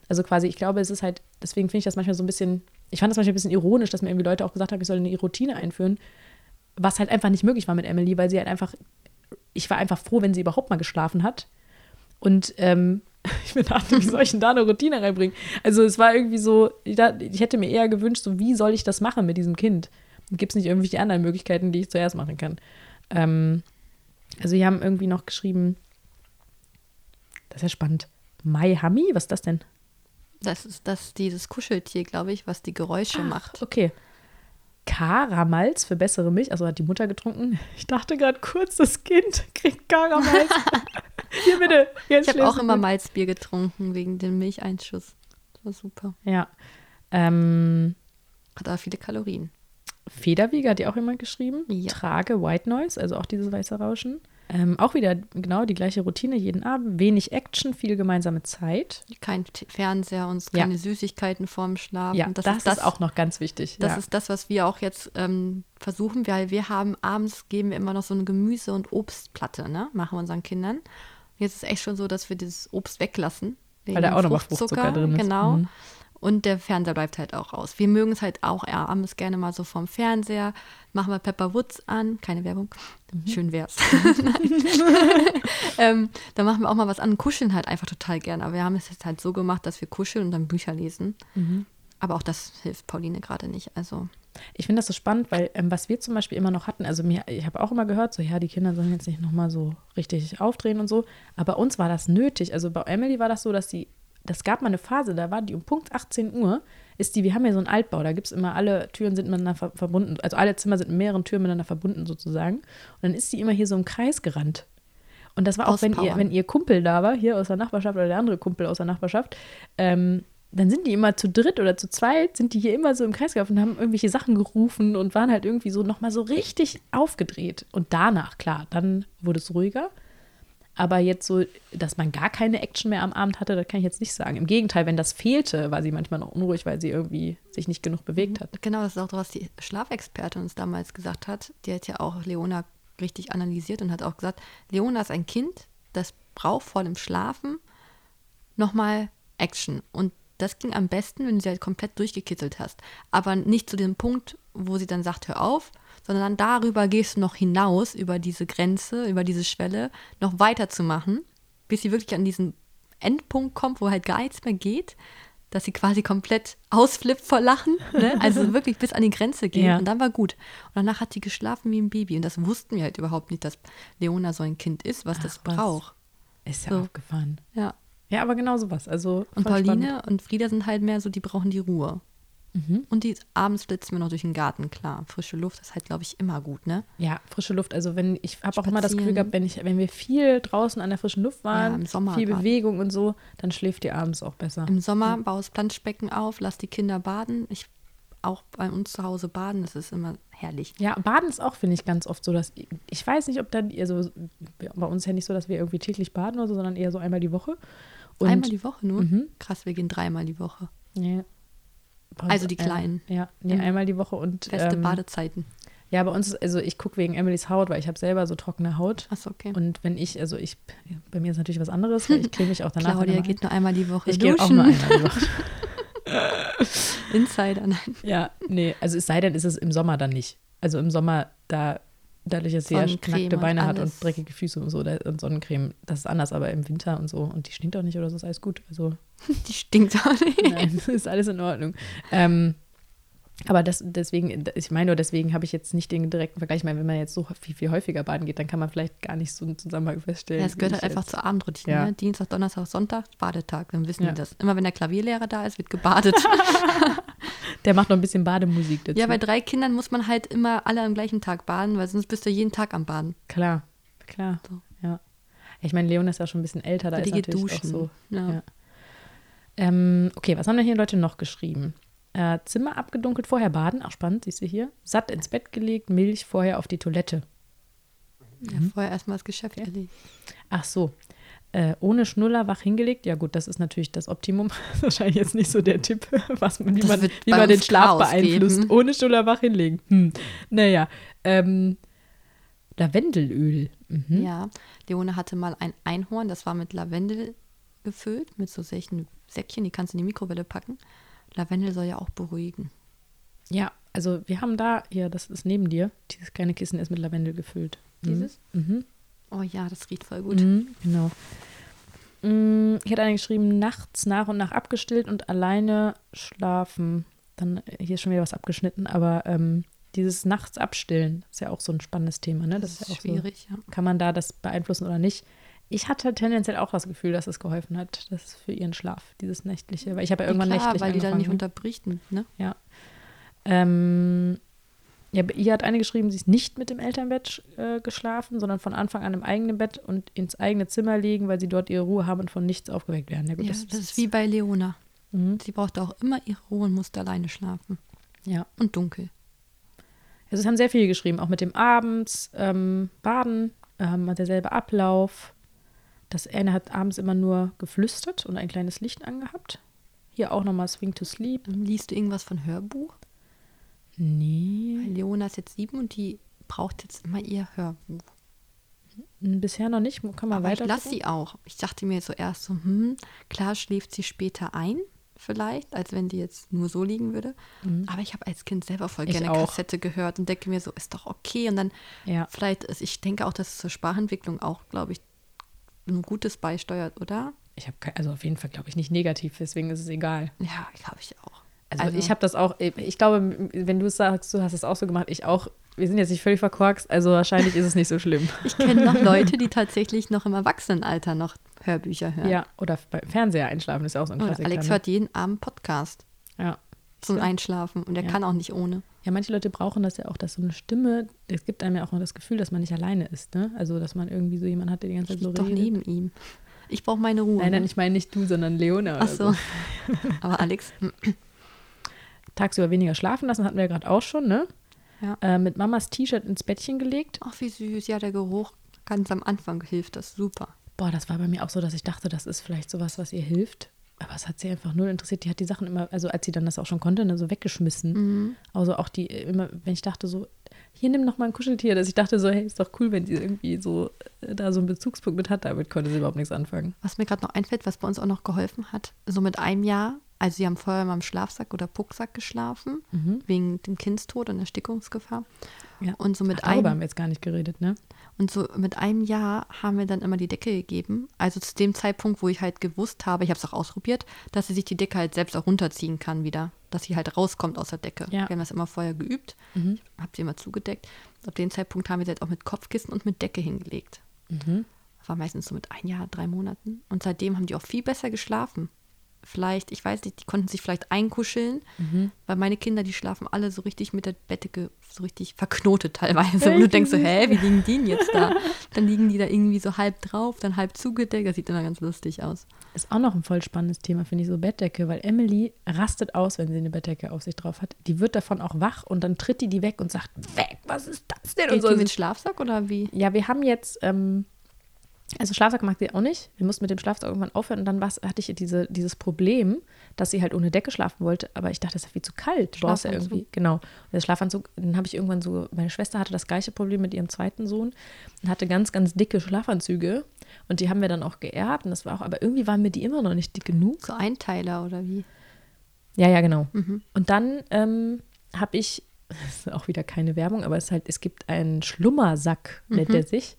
Also quasi, ich glaube, es ist halt, deswegen finde ich das manchmal so ein bisschen, ich fand das manchmal ein bisschen ironisch, dass mir irgendwie Leute auch gesagt haben, ich soll eine Routine einführen, was halt einfach nicht möglich war mit Emily, weil sie halt einfach, ich war einfach froh, wenn sie überhaupt mal geschlafen hat. Und ähm, ich mir dachte, wie soll ich denn da eine Routine reinbringen? Also es war irgendwie so, ich, dachte, ich hätte mir eher gewünscht, so wie soll ich das machen mit diesem Kind? Gibt es nicht irgendwelche anderen Möglichkeiten, die ich zuerst machen kann? Ähm, also wir haben irgendwie noch geschrieben, das ist ja spannend. Mai Hami, was ist das denn? Das ist das, dieses Kuscheltier, glaube ich, was die Geräusche Ach, macht. Okay. Karamalz für bessere Milch, also hat die Mutter getrunken. Ich dachte gerade kurz, das Kind kriegt Karamalz. Hier bitte. Jetzt Ich habe auch immer. Malzbier getrunken wegen dem Milcheinschuss. Das war super. Ja. Ähm, Hat aber viele Kalorien. Federwiege hat ja auch jemand geschrieben. Ja. Trage White Noise, also auch dieses weiße Rauschen. Ähm, auch wieder genau die gleiche Routine jeden Abend. Wenig Action, viel gemeinsame Zeit. Kein Fernseher und Ja. keine Süßigkeiten vorm Schlafen. Ja, das, ist, auch noch ganz wichtig. Das ja. ist das, was wir auch jetzt ähm, versuchen, weil wir haben abends geben wir immer noch so eine Gemüse- und Obstplatte, ne? Machen wir unseren Kindern. Jetzt ist es echt schon so, dass wir dieses Obst weglassen. wegen da auch noch mal Fruchtzucker drin ist. Genau. Mhm. Und der Fernseher bleibt halt auch aus. Wir mögen es halt auch eher abends gerne mal so vom Fernseher. Machen wir Pepper Woods an. Keine Werbung. Mhm. Schön wär's. Ähm, dann machen wir auch mal was an. Kuscheln halt einfach total gern. Aber wir haben es jetzt halt so gemacht, dass wir kuscheln und dann Bücher lesen. Mhm. Aber auch das hilft Pauline gerade nicht. Also Ich finde das so spannend, weil ähm, was wir zum Beispiel immer noch hatten, also mir, ich habe auch immer gehört, so ja, die Kinder sollen jetzt nicht nochmal so richtig aufdrehen und so, aber uns war das nötig. Also bei Emily war das so, dass sie, das gab mal eine Phase, da war die um Punkt 18 Uhr, ist die, wir haben ja so einen Altbau, da gibt es immer, alle Türen sind miteinander ver verbunden, also alle Zimmer sind mit mehreren Türen miteinander verbunden sozusagen. Und dann ist sie immer hier so im Kreis gerannt. Und das war auch, wenn ihr, wenn ihr Kumpel da war, hier aus der Nachbarschaft oder der andere Kumpel aus der Nachbarschaft, ähm, dann sind die immer zu dritt oder zu zweit, sind die hier immer so im Kreis gelaufen und haben irgendwelche Sachen gerufen und waren halt irgendwie so nochmal so richtig aufgedreht. Und danach, klar, dann wurde es ruhiger. Aber jetzt so, dass man gar keine Action mehr am Abend hatte, das kann ich jetzt nicht sagen. Im Gegenteil, wenn das fehlte, war sie manchmal noch unruhig, weil sie irgendwie sich nicht genug bewegt hat. Genau, das ist auch, was die Schlafexpertin uns damals gesagt hat. Die hat ja auch Leona richtig analysiert und hat auch gesagt, Leona ist ein Kind, das braucht vor dem Schlafen nochmal Action. Und das ging am besten, wenn du sie halt komplett durchgekitzelt hast. Aber nicht zu dem Punkt, wo sie dann sagt, hör auf, sondern dann darüber gehst du noch hinaus, über diese Grenze, über diese Schwelle, noch weiterzumachen, bis sie wirklich an diesen Endpunkt kommt, wo halt gar nichts mehr geht, dass sie quasi komplett ausflippt vor Lachen, ne? also wirklich bis an die Grenze geht Ja. und dann war gut. Und danach hat die geschlafen wie ein Baby und das wussten wir halt überhaupt nicht, dass Leona so ein Kind ist, was das Ach, was. braucht. Ist ja So. aufgefahren. Ja. Ja, aber genau sowas. Also Und Pauline spannend. und Frieda sind halt mehr so, die brauchen die Ruhe. Mhm. Und die abends flitzen wir noch durch den Garten, klar. Frische Luft ist halt, glaube ich, immer gut, ne? Ja, frische Luft. Also wenn ich habe auch immer das Gefühl gehabt, wenn ich, wenn wir viel draußen an der frischen Luft waren, Ja, viel gerade. Bewegung und so, dann schläft ihr abends auch besser. Im Sommer baust Planschbecken auf, lass die Kinder baden. Ich auch bei uns zu Hause baden, das ist immer herrlich. Ja, Baden ist auch, finde ich, ganz oft so, dass ich weiß nicht, ob dann, also bei uns ist ja nicht so, dass wir irgendwie täglich baden oder so, sondern eher so einmal die Woche. Und Einmal die Woche nur? Mhm. Krass, wir gehen dreimal die Woche. Nee. Also die ein- Kleinen. Ja, nee, Mhm. einmal die Woche und Feste ähm, Badezeiten. ja, bei uns ist, also ich gucke wegen Emilys Haut, weil ich habe selber so trockene Haut. Achso, okay. Und wenn ich, also ich, bei mir ist natürlich was anderes, weil ich creme mich auch danach. Claudia geht nur einmal die Woche ein. ich gehe auch nur einmal die Woche. Insider, nein. Ja, nee, also es sei denn, ist es im Sommer dann nicht. Also im Sommer, da, dadurch, dass sie ja Sonnencreme knackte und Beine hat und dreckige Füße und so und Sonnencreme, das ist anders, aber im Winter und so und die stinkt auch nicht oder so, ist alles gut. Also Die stinkt auch nicht. nein, ist alles in Ordnung. Ähm, aber das, deswegen, ich meine nur, deswegen habe ich jetzt nicht den direkten Vergleich. Ich meine, wenn man jetzt so viel, viel häufiger baden geht, dann kann man vielleicht gar nicht so einen Zusammenhang feststellen. Ja, es gehört halt einfach jetzt- zur Abendroutine. Ja. Ne? Dienstag, Donnerstag, Sonntag, Badetag. Dann wissen Ja. die das. Immer wenn der Klavierlehrer da ist, wird gebadet. Der macht noch ein bisschen Bademusik dazu. ja, bei drei Kindern muss man halt immer alle am gleichen Tag baden, weil sonst bist du jeden Tag am Baden. Klar, klar. So. Ja. Ich meine, Leon ist ja schon ein bisschen älter, da die ist natürlich duschen. auch so. Ja. Ja. Ähm, okay, was haben denn hier Leute noch geschrieben? Äh, Zimmer abgedunkelt, vorher baden, auch spannend, siehst du hier. Satt ins Bett gelegt, Milch vorher auf die Toilette. Ja, vorher erstmal das Geschäft erledigt. Ach so. Äh, ohne Schnuller wach hingelegt. Ja, gut, das ist natürlich das Optimum. Wahrscheinlich jetzt nicht so der Tipp, was man, wie Das man, wie man den Schlaf beeinflusst. geben. Ohne Schnuller wach hinlegen. Hm. Naja. Ähm, Lavendelöl. Mhm. Ja, Leone hatte mal ein Einhorn, das war mit Lavendel gefüllt, mit so solchen Säckchen, die kannst du in die Mikrowelle packen. Lavendel soll ja auch beruhigen. Ja, also wir haben da, hier, das ist neben dir, dieses kleine Kissen ist mit Lavendel gefüllt. Mhm. Dieses? Mhm. Oh ja, das riecht voll gut. Mhm. Genau. Mm, Ich hatte eine geschrieben, nachts nach und nach abgestillt und alleine schlafen. Dann, äh, hier ist schon wieder was abgeschnitten, aber ähm, dieses nachts abstillen ist ja auch so ein spannendes Thema, ne? Das, ja ist auch schwierig, ja. So, kann man da das beeinflussen oder nicht? Ich hatte tendenziell auch das Gefühl, dass es geholfen hat, das für ihren Schlaf, dieses nächtliche. Weil ich habe ja irgendwann ja, klar, nächtlich weil die dann nicht angefangen. unterbricht, ne? Ähm, ja, ihr hat eine geschrieben, sie ist nicht mit dem Elternbett äh, geschlafen, sondern von Anfang an im eigenen Bett und ins eigene Zimmer legen, weil sie dort ihre Ruhe haben und von nichts aufgeweckt werden. Ja, gut, Ja, das, ist wie bei Leona. Mhm. Sie braucht auch immer ihre Ruhe und musste alleine schlafen. Ja. Und dunkel. Also es haben sehr viele geschrieben, auch mit dem Abends ähm, Baden, ähm, derselbe Ablauf. Das eine hat abends immer nur geflüstert und ein kleines Licht angehabt. Hier auch nochmal Swing to Sleep. Liest du irgendwas von Hörbuch? Nee, Weil Leona ist jetzt sieben und die braucht jetzt immer ihr Hörbuch. bisher noch nicht. Kann man Aber ich weiter. lasse sie auch. Ich dachte mir so erst so, hm, klar schläft sie später ein, vielleicht, als wenn die jetzt nur so liegen würde. Aber ich habe als Kind selber voll Mhm. Ich gerne auch. Kassette gehört und denke mir so, ist doch okay. Und dann Ja. vielleicht, ist, ich denke auch, dass es zur Sprachentwicklung auch, glaube ich, ein Gutes beisteuert, oder? Ich habe also auf jeden Fall, glaube ich, nicht negativ, deswegen ist es egal. Ja, glaube ich auch. Also, ich habe das auch, ich glaube, wenn du es sagst, du hast es auch so gemacht, ich auch. Wir sind jetzt nicht völlig verkorkst, also wahrscheinlich ist es nicht so schlimm. Ich kenne noch Leute, die tatsächlich noch im Erwachsenenalter noch Hörbücher hören. Ja, oder beim Fernseher einschlafen ist ja auch so ein Klassiker. Alex ne? hört jeden Abend Podcast Ja. zum Ja. Einschlafen und er Ja. kann auch nicht ohne. ja, manche Leute brauchen das ja auch, dass so eine Stimme, es gibt einem ja auch noch das Gefühl, dass man nicht alleine ist, ne? Also, dass man irgendwie so jemanden hat, der die ganze Ich Zeit so lieg doch redet. neben ihm. Ich brauche meine Ruhe. Nein, nein, ne? ich meine nicht du, sondern Leona. Ach oder so. Aber Alex, hm, Tagsüber weniger schlafen lassen, hatten wir ja gerade auch schon, ne? Ja. Äh, mit Mamas T-Shirt ins Bettchen gelegt. ach wie süß. Ja, der Geruch ganz am Anfang hilft das super. Boah, das war bei mir auch so, dass ich dachte, das ist vielleicht sowas, was ihr hilft. Aber es hat sie einfach null interessiert. Die hat die Sachen immer, also als sie dann das auch schon konnte, ne, so weggeschmissen. Mhm. Also auch die immer, wenn ich dachte so, hier nimm noch mal ein Kuscheltier, dass ich dachte so, hey, ist doch cool, wenn sie irgendwie so äh, da so einen Bezugspunkt mit hat. Damit konnte sie überhaupt nichts anfangen. Was mir gerade noch einfällt, was bei uns auch noch geholfen hat, so mit einem Jahr, also sie haben vorher mal im Schlafsack oder Pucksack geschlafen, wegen dem Kindstod und Erstickungsgefahr. Ja. Und so mit Ach, einem haben wir jetzt gar nicht geredet, ne? Und so mit einem Jahr haben wir dann immer die Decke gegeben. Also zu dem Zeitpunkt, wo ich halt gewusst habe, ich habe es auch ausprobiert, dass sie sich die Decke halt selbst auch runterziehen kann wieder. Dass sie halt rauskommt aus der Decke. Ja. Wir haben das immer vorher geübt. Mhm. Ich habe sie immer zugedeckt. Ab dem Zeitpunkt haben wir sie halt auch mit Kopfkissen und mit Decke hingelegt. Mhm. Das war meistens so mit ein Jahr, drei Monaten. Und seitdem haben die auch viel besser geschlafen. Vielleicht, ich weiß nicht, die konnten sich vielleicht einkuscheln, Mhm. weil meine Kinder, die schlafen alle so richtig mit der Bettdecke so richtig verknotet teilweise. Und du denkst so, hä, wie liegen die denn jetzt da? Dann liegen die da irgendwie so halb drauf, dann halb zugedeckt. Das sieht immer ganz lustig aus. Ist auch noch ein voll spannendes Thema, finde ich, so Bettdecke, weil Emily rastet aus, wenn sie eine Bettdecke auf sich drauf hat. Die wird davon auch wach und dann tritt die die weg und sagt, weg, was ist das denn? Und Geht so. die mit Schlafsack oder wie? Ja, wir haben jetzt, ähm, also Schlafsack mag sie auch nicht. Wir mussten mit dem Schlafsack irgendwann aufhören und dann hatte ich diese, dieses Problem, dass sie halt ohne Decke schlafen wollte, aber ich dachte, das ist ja viel zu kalt. Du brauchst ja irgendwie, genau. Und der Schlafanzug, dann habe ich irgendwann so, meine Schwester hatte das gleiche Problem mit ihrem zweiten Sohn und hatte ganz, ganz dicke Schlafanzüge und die haben wir dann auch geerbt und das war auch, aber irgendwie waren mir die immer noch nicht dick genug. So Einteiler oder wie? Ja, ja, genau. Mhm. Und dann ähm, habe ich, das ist auch wieder keine Werbung, aber es ist halt, es gibt einen Schlummersack, nennt Mhm. er sich.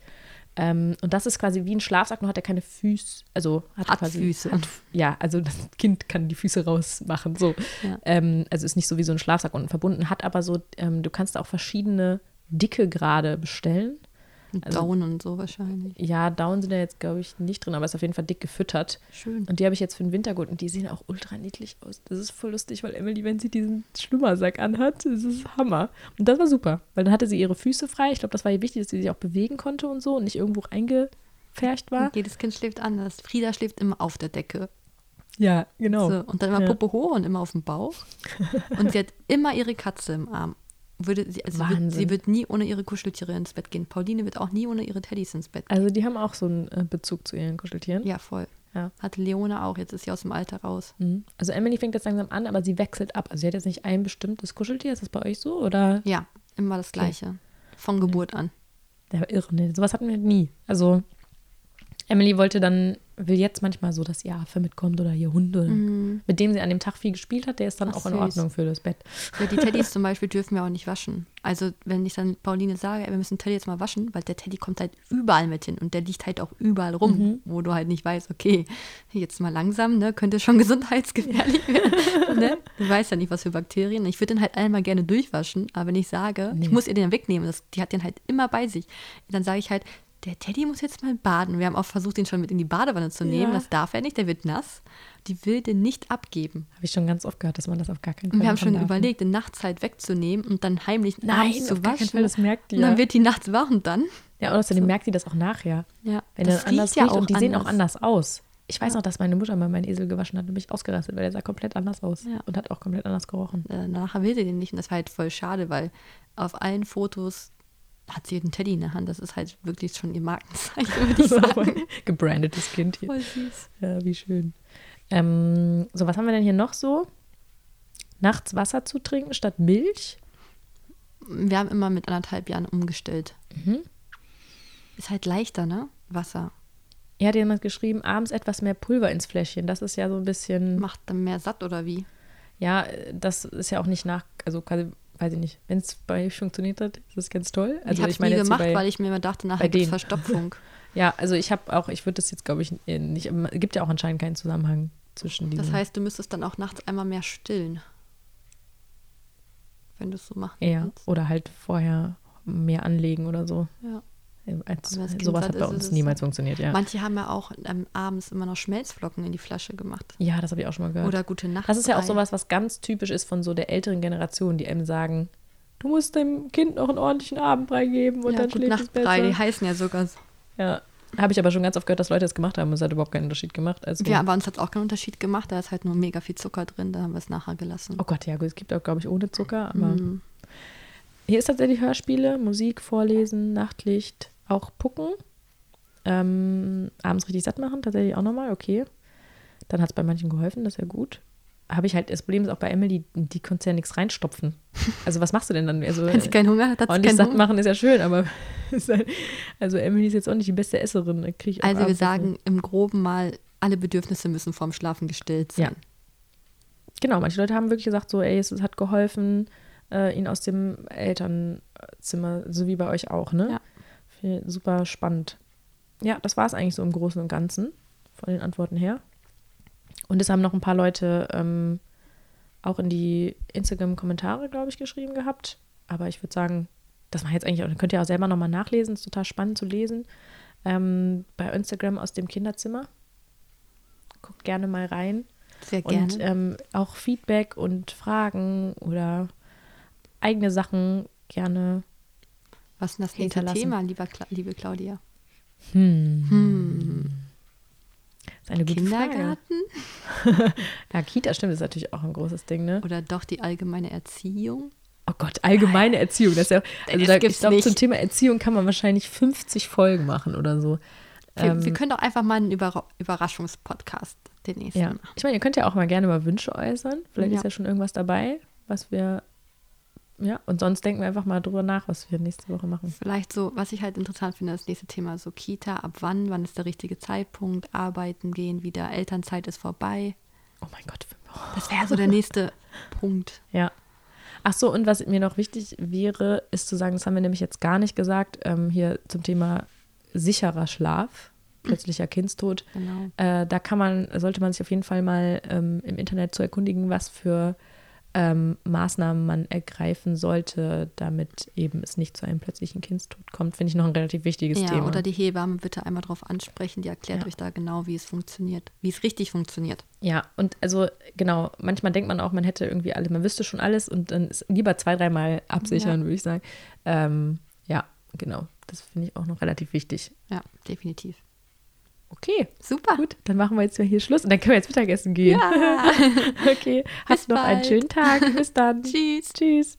Ähm, und das ist quasi wie ein Schlafsack, nur hat er keine Füße, also hat, Hat quasi, Füße. Hat, ja, also das Kind kann die Füße rausmachen, so. Ja. Ähm, also ist nicht so wie so ein Schlafsack unten verbunden, hat aber so, ähm, du kannst da auch verschiedene Dicke gerade bestellen. Also- Down und so wahrscheinlich. Ja, Down sind da jetzt, glaube ich, nicht drin, aber ist auf jeden Fall dick gefüttert. Schön. Und die habe ich jetzt für den Winter gut und die sehen auch ultra niedlich aus. Das ist voll lustig, weil Emily, wenn sie diesen Schlummersack anhat, das ist Hammer. Und das war super, weil dann hatte sie ihre Füße frei. Ich glaube, das war ihr wichtig, dass sie sich auch bewegen konnte und so und nicht irgendwo reingepfercht war. Und jedes Kind schläft anders. Frieda schläft immer auf der Decke. Ja, genau. So, und dann immer Ja. Puppe hoch und immer auf dem Bauch. und sie hat immer ihre Katze im Arm. Würde sie, also sie, wird, Wahnsinn. sie wird nie ohne ihre Kuscheltiere ins Bett gehen. Pauline wird auch nie ohne ihre Teddys ins Bett gehen. Also die haben auch so einen äh, Bezug zu ihren Kuscheltieren. Ja, voll. Ja. Hatte Leone auch. Jetzt ist sie aus dem Alter raus. Mhm. Also Emily fängt jetzt langsam an, aber sie wechselt ab. Also sie hat jetzt nicht ein bestimmtes Kuscheltier. Ist das bei euch so? Oder? Ja, immer das Gleiche. Von Geburt an. Der war irre, ne? Sowas hatten wir nie. Also Emily wollte dann will jetzt manchmal so, dass ihr Affe mitkommt oder ihr Hund, oder mit dem sie an dem Tag viel gespielt hat, der ist dann Mhm. Ach, auch in süß. Ordnung für das Bett. Ja, die Teddys zum Beispiel dürfen wir auch nicht waschen. Also wenn ich dann Pauline sage, wir müssen Teddy jetzt mal waschen, weil der Teddy kommt halt überall mit hin und der liegt halt auch überall rum, Mhm. wo du halt nicht weißt, okay, jetzt mal langsam, ne, könnte schon gesundheitsgefährlich werden. ne? Du weißt ja nicht, was für Bakterien. Ich würde den halt einmal gerne durchwaschen, aber wenn ich sage, ich muss ihr den wegnehmen, das, die hat den halt immer bei sich, dann sage ich halt, der Teddy muss jetzt mal baden. Wir haben auch versucht, ihn schon mit in die Badewanne zu nehmen. Ja. Das darf er nicht, der wird nass. Die will den nicht abgeben. Habe ich schon ganz oft gehört, dass man das auf gar keinen Fall Und wir haben schon darf. überlegt, den nachts halt wegzunehmen und dann heimlich Nein, abends zu waschen. Fall, das merkt die Und dann ja. wird die nachts wach und dann. Ja, und außerdem merkt die das auch nachher. Ja, Wenn das er anders riecht riecht und die sehen auch anders. anders aus. Ich weiß noch, dass meine Mutter mal meinen Esel gewaschen hat und mich ausgerastet, weil der sah komplett anders aus Ja. und hat auch komplett anders gerochen. Äh, Nachher will sie den nicht und das war halt voll schade, weil auf allen Fotos hat sie einen Teddy in der Hand. Das ist halt wirklich schon ihr Markenzeichen, würde ich sagen. Gebrandetes Kind hier. Voll süß. Ja, wie schön. Ähm, so, was haben wir denn hier noch so? Nachts Wasser zu trinken statt Milch? Wir haben immer mit anderthalb Jahren umgestellt. Mhm. Ist halt leichter, ne? Wasser. Er hat jemand geschrieben, abends etwas mehr Pulver ins Fläschchen. Das ist ja so ein bisschen, Macht dann mehr satt oder wie? ja, das ist ja auch nicht nach, also quasi, weiß ich nicht, wenn es bei euch funktioniert hat, ist das ganz toll. Also ich habe es nie gemacht, bei, weil ich mir immer dachte, nachher gibt es. Verstopfung. ja, also ich habe auch, ich würde das jetzt glaube ich nicht, es gibt ja auch anscheinend keinen Zusammenhang zwischen diesen. Das heißt, du müsstest dann auch nachts einmal mehr stillen. Wenn du es so machen eher willst. oder halt vorher mehr anlegen oder so. Ja. Als, Kind sowas hat bei es uns niemals funktioniert, ja. Manche haben ja auch ähm, abends immer noch Schmelzflocken in die Flasche gemacht. Ja, das habe ich auch schon mal gehört. Oder gute Nacht. Das ist ja auch sowas, was ganz typisch ist von so der älteren Generation, die einem sagen, du musst dem Kind noch einen ordentlichen Abendbrei geben und ja, dann schläft es Nachtbrei, die besser. heißen ja sogar so. Ja, habe ich aber schon ganz oft gehört, dass Leute das gemacht haben und es hat überhaupt keinen Unterschied gemacht. Also, Ja, aber uns hat es auch keinen Unterschied gemacht. Da ist halt nur mega viel Zucker drin. Da haben wir es nachher gelassen. oh Gott, ja gut, es gibt auch, glaube ich, ohne Zucker, aber Mhm. hier ist tatsächlich Hörspiele, Musik, Vorlesen, Nachtlicht, auch Pucken. Ähm, abends richtig satt machen, tatsächlich auch nochmal, okay. Dann hat es bei manchen geholfen, das ist ja gut. Habe ich halt, das Problem ist auch bei Emily, die konnte ja nichts reinstopfen. Also was machst du denn dann? Also, Wenn sie keinen Hunger hat, hat sie keinen satt Hunger. machen ist ja schön, aber halt, also Emily ist jetzt auch nicht die beste Esserin. Also wir abends sagen im Groben mal, alle Bedürfnisse müssen vorm Schlafen gestillt sein. Ja. Genau, manche Leute haben wirklich gesagt, so, ey, es hat geholfen, äh, ihn aus dem Elternzimmer, so wie bei euch auch, ne? Ja. Super spannend. Ja, das war es eigentlich so im Großen und Ganzen von den Antworten her. Und es haben noch ein paar Leute ähm, auch in die Instagram-Kommentare, glaube ich, geschrieben gehabt. Aber ich würde sagen, das war jetzt eigentlich auch, könnt ihr auch selber nochmal nachlesen, ist total spannend zu lesen. Ähm, bei Instagram aus dem Kinderzimmer. Guckt gerne mal rein. Sehr gerne. Und ähm, auch Feedback und Fragen oder eigene Sachen gerne. Was ist denn das nächste. Thema, lieber liebe Claudia? Hm. Hm. Das ist eine gute Frage. Kindergarten Ja, Kita stimmt, ist natürlich auch ein großes Ding, ne? oder doch die allgemeine Erziehung? Oh Gott, allgemeine Erziehung. Das ist ja, also da, ich glaube, zum Thema Erziehung kann man wahrscheinlich 50 Folgen machen oder so. Wir, Ähm, wir können doch einfach mal einen Überra Überraschungspodcast den nächsten Ja, machen. ich meine, ihr könnt ja auch mal gerne mal Wünsche äußern. Vielleicht Ja. ist ja schon irgendwas dabei, was wir, ja, und sonst denken wir einfach mal drüber nach, was wir nächste Woche machen. Vielleicht so, was ich halt interessant finde, das nächste Thema so Kita, ab wann, wann ist der richtige Zeitpunkt, arbeiten gehen wieder, Elternzeit ist vorbei. Oh mein Gott. Das wäre so der nächste Punkt. Ja. Ach so, und was mir noch wichtig wäre, ist zu sagen, das haben wir nämlich jetzt gar nicht gesagt, ähm, hier zum Thema sicherer Schlaf, plötzlicher Kindstod. Genau. Äh, da kann man, sollte man sich auf jeden Fall mal ähm, im Internet zu erkundigen, was für ähm, Maßnahmen man ergreifen sollte, damit eben es nicht zu einem plötzlichen Kindstod kommt, finde ich noch ein relativ wichtiges Ja, Thema. oder die Hebamme bitte einmal drauf ansprechen, die erklärt Ja. euch da genau, wie es funktioniert, wie es richtig funktioniert. Ja, und also genau, manchmal denkt man auch, man hätte irgendwie alles, man wüsste schon alles und dann ist lieber zwei, dreimal absichern, würde ich sagen. Ähm, ja, genau. Das finde ich auch noch relativ wichtig. Ja, definitiv. Okay, Super. gut, dann machen wir jetzt mal hier Schluss und dann können wir jetzt Mittagessen gehen. Ja. Okay, hast Bis noch einen schönen Tag. Bis dann. Tschüss. Tschüss.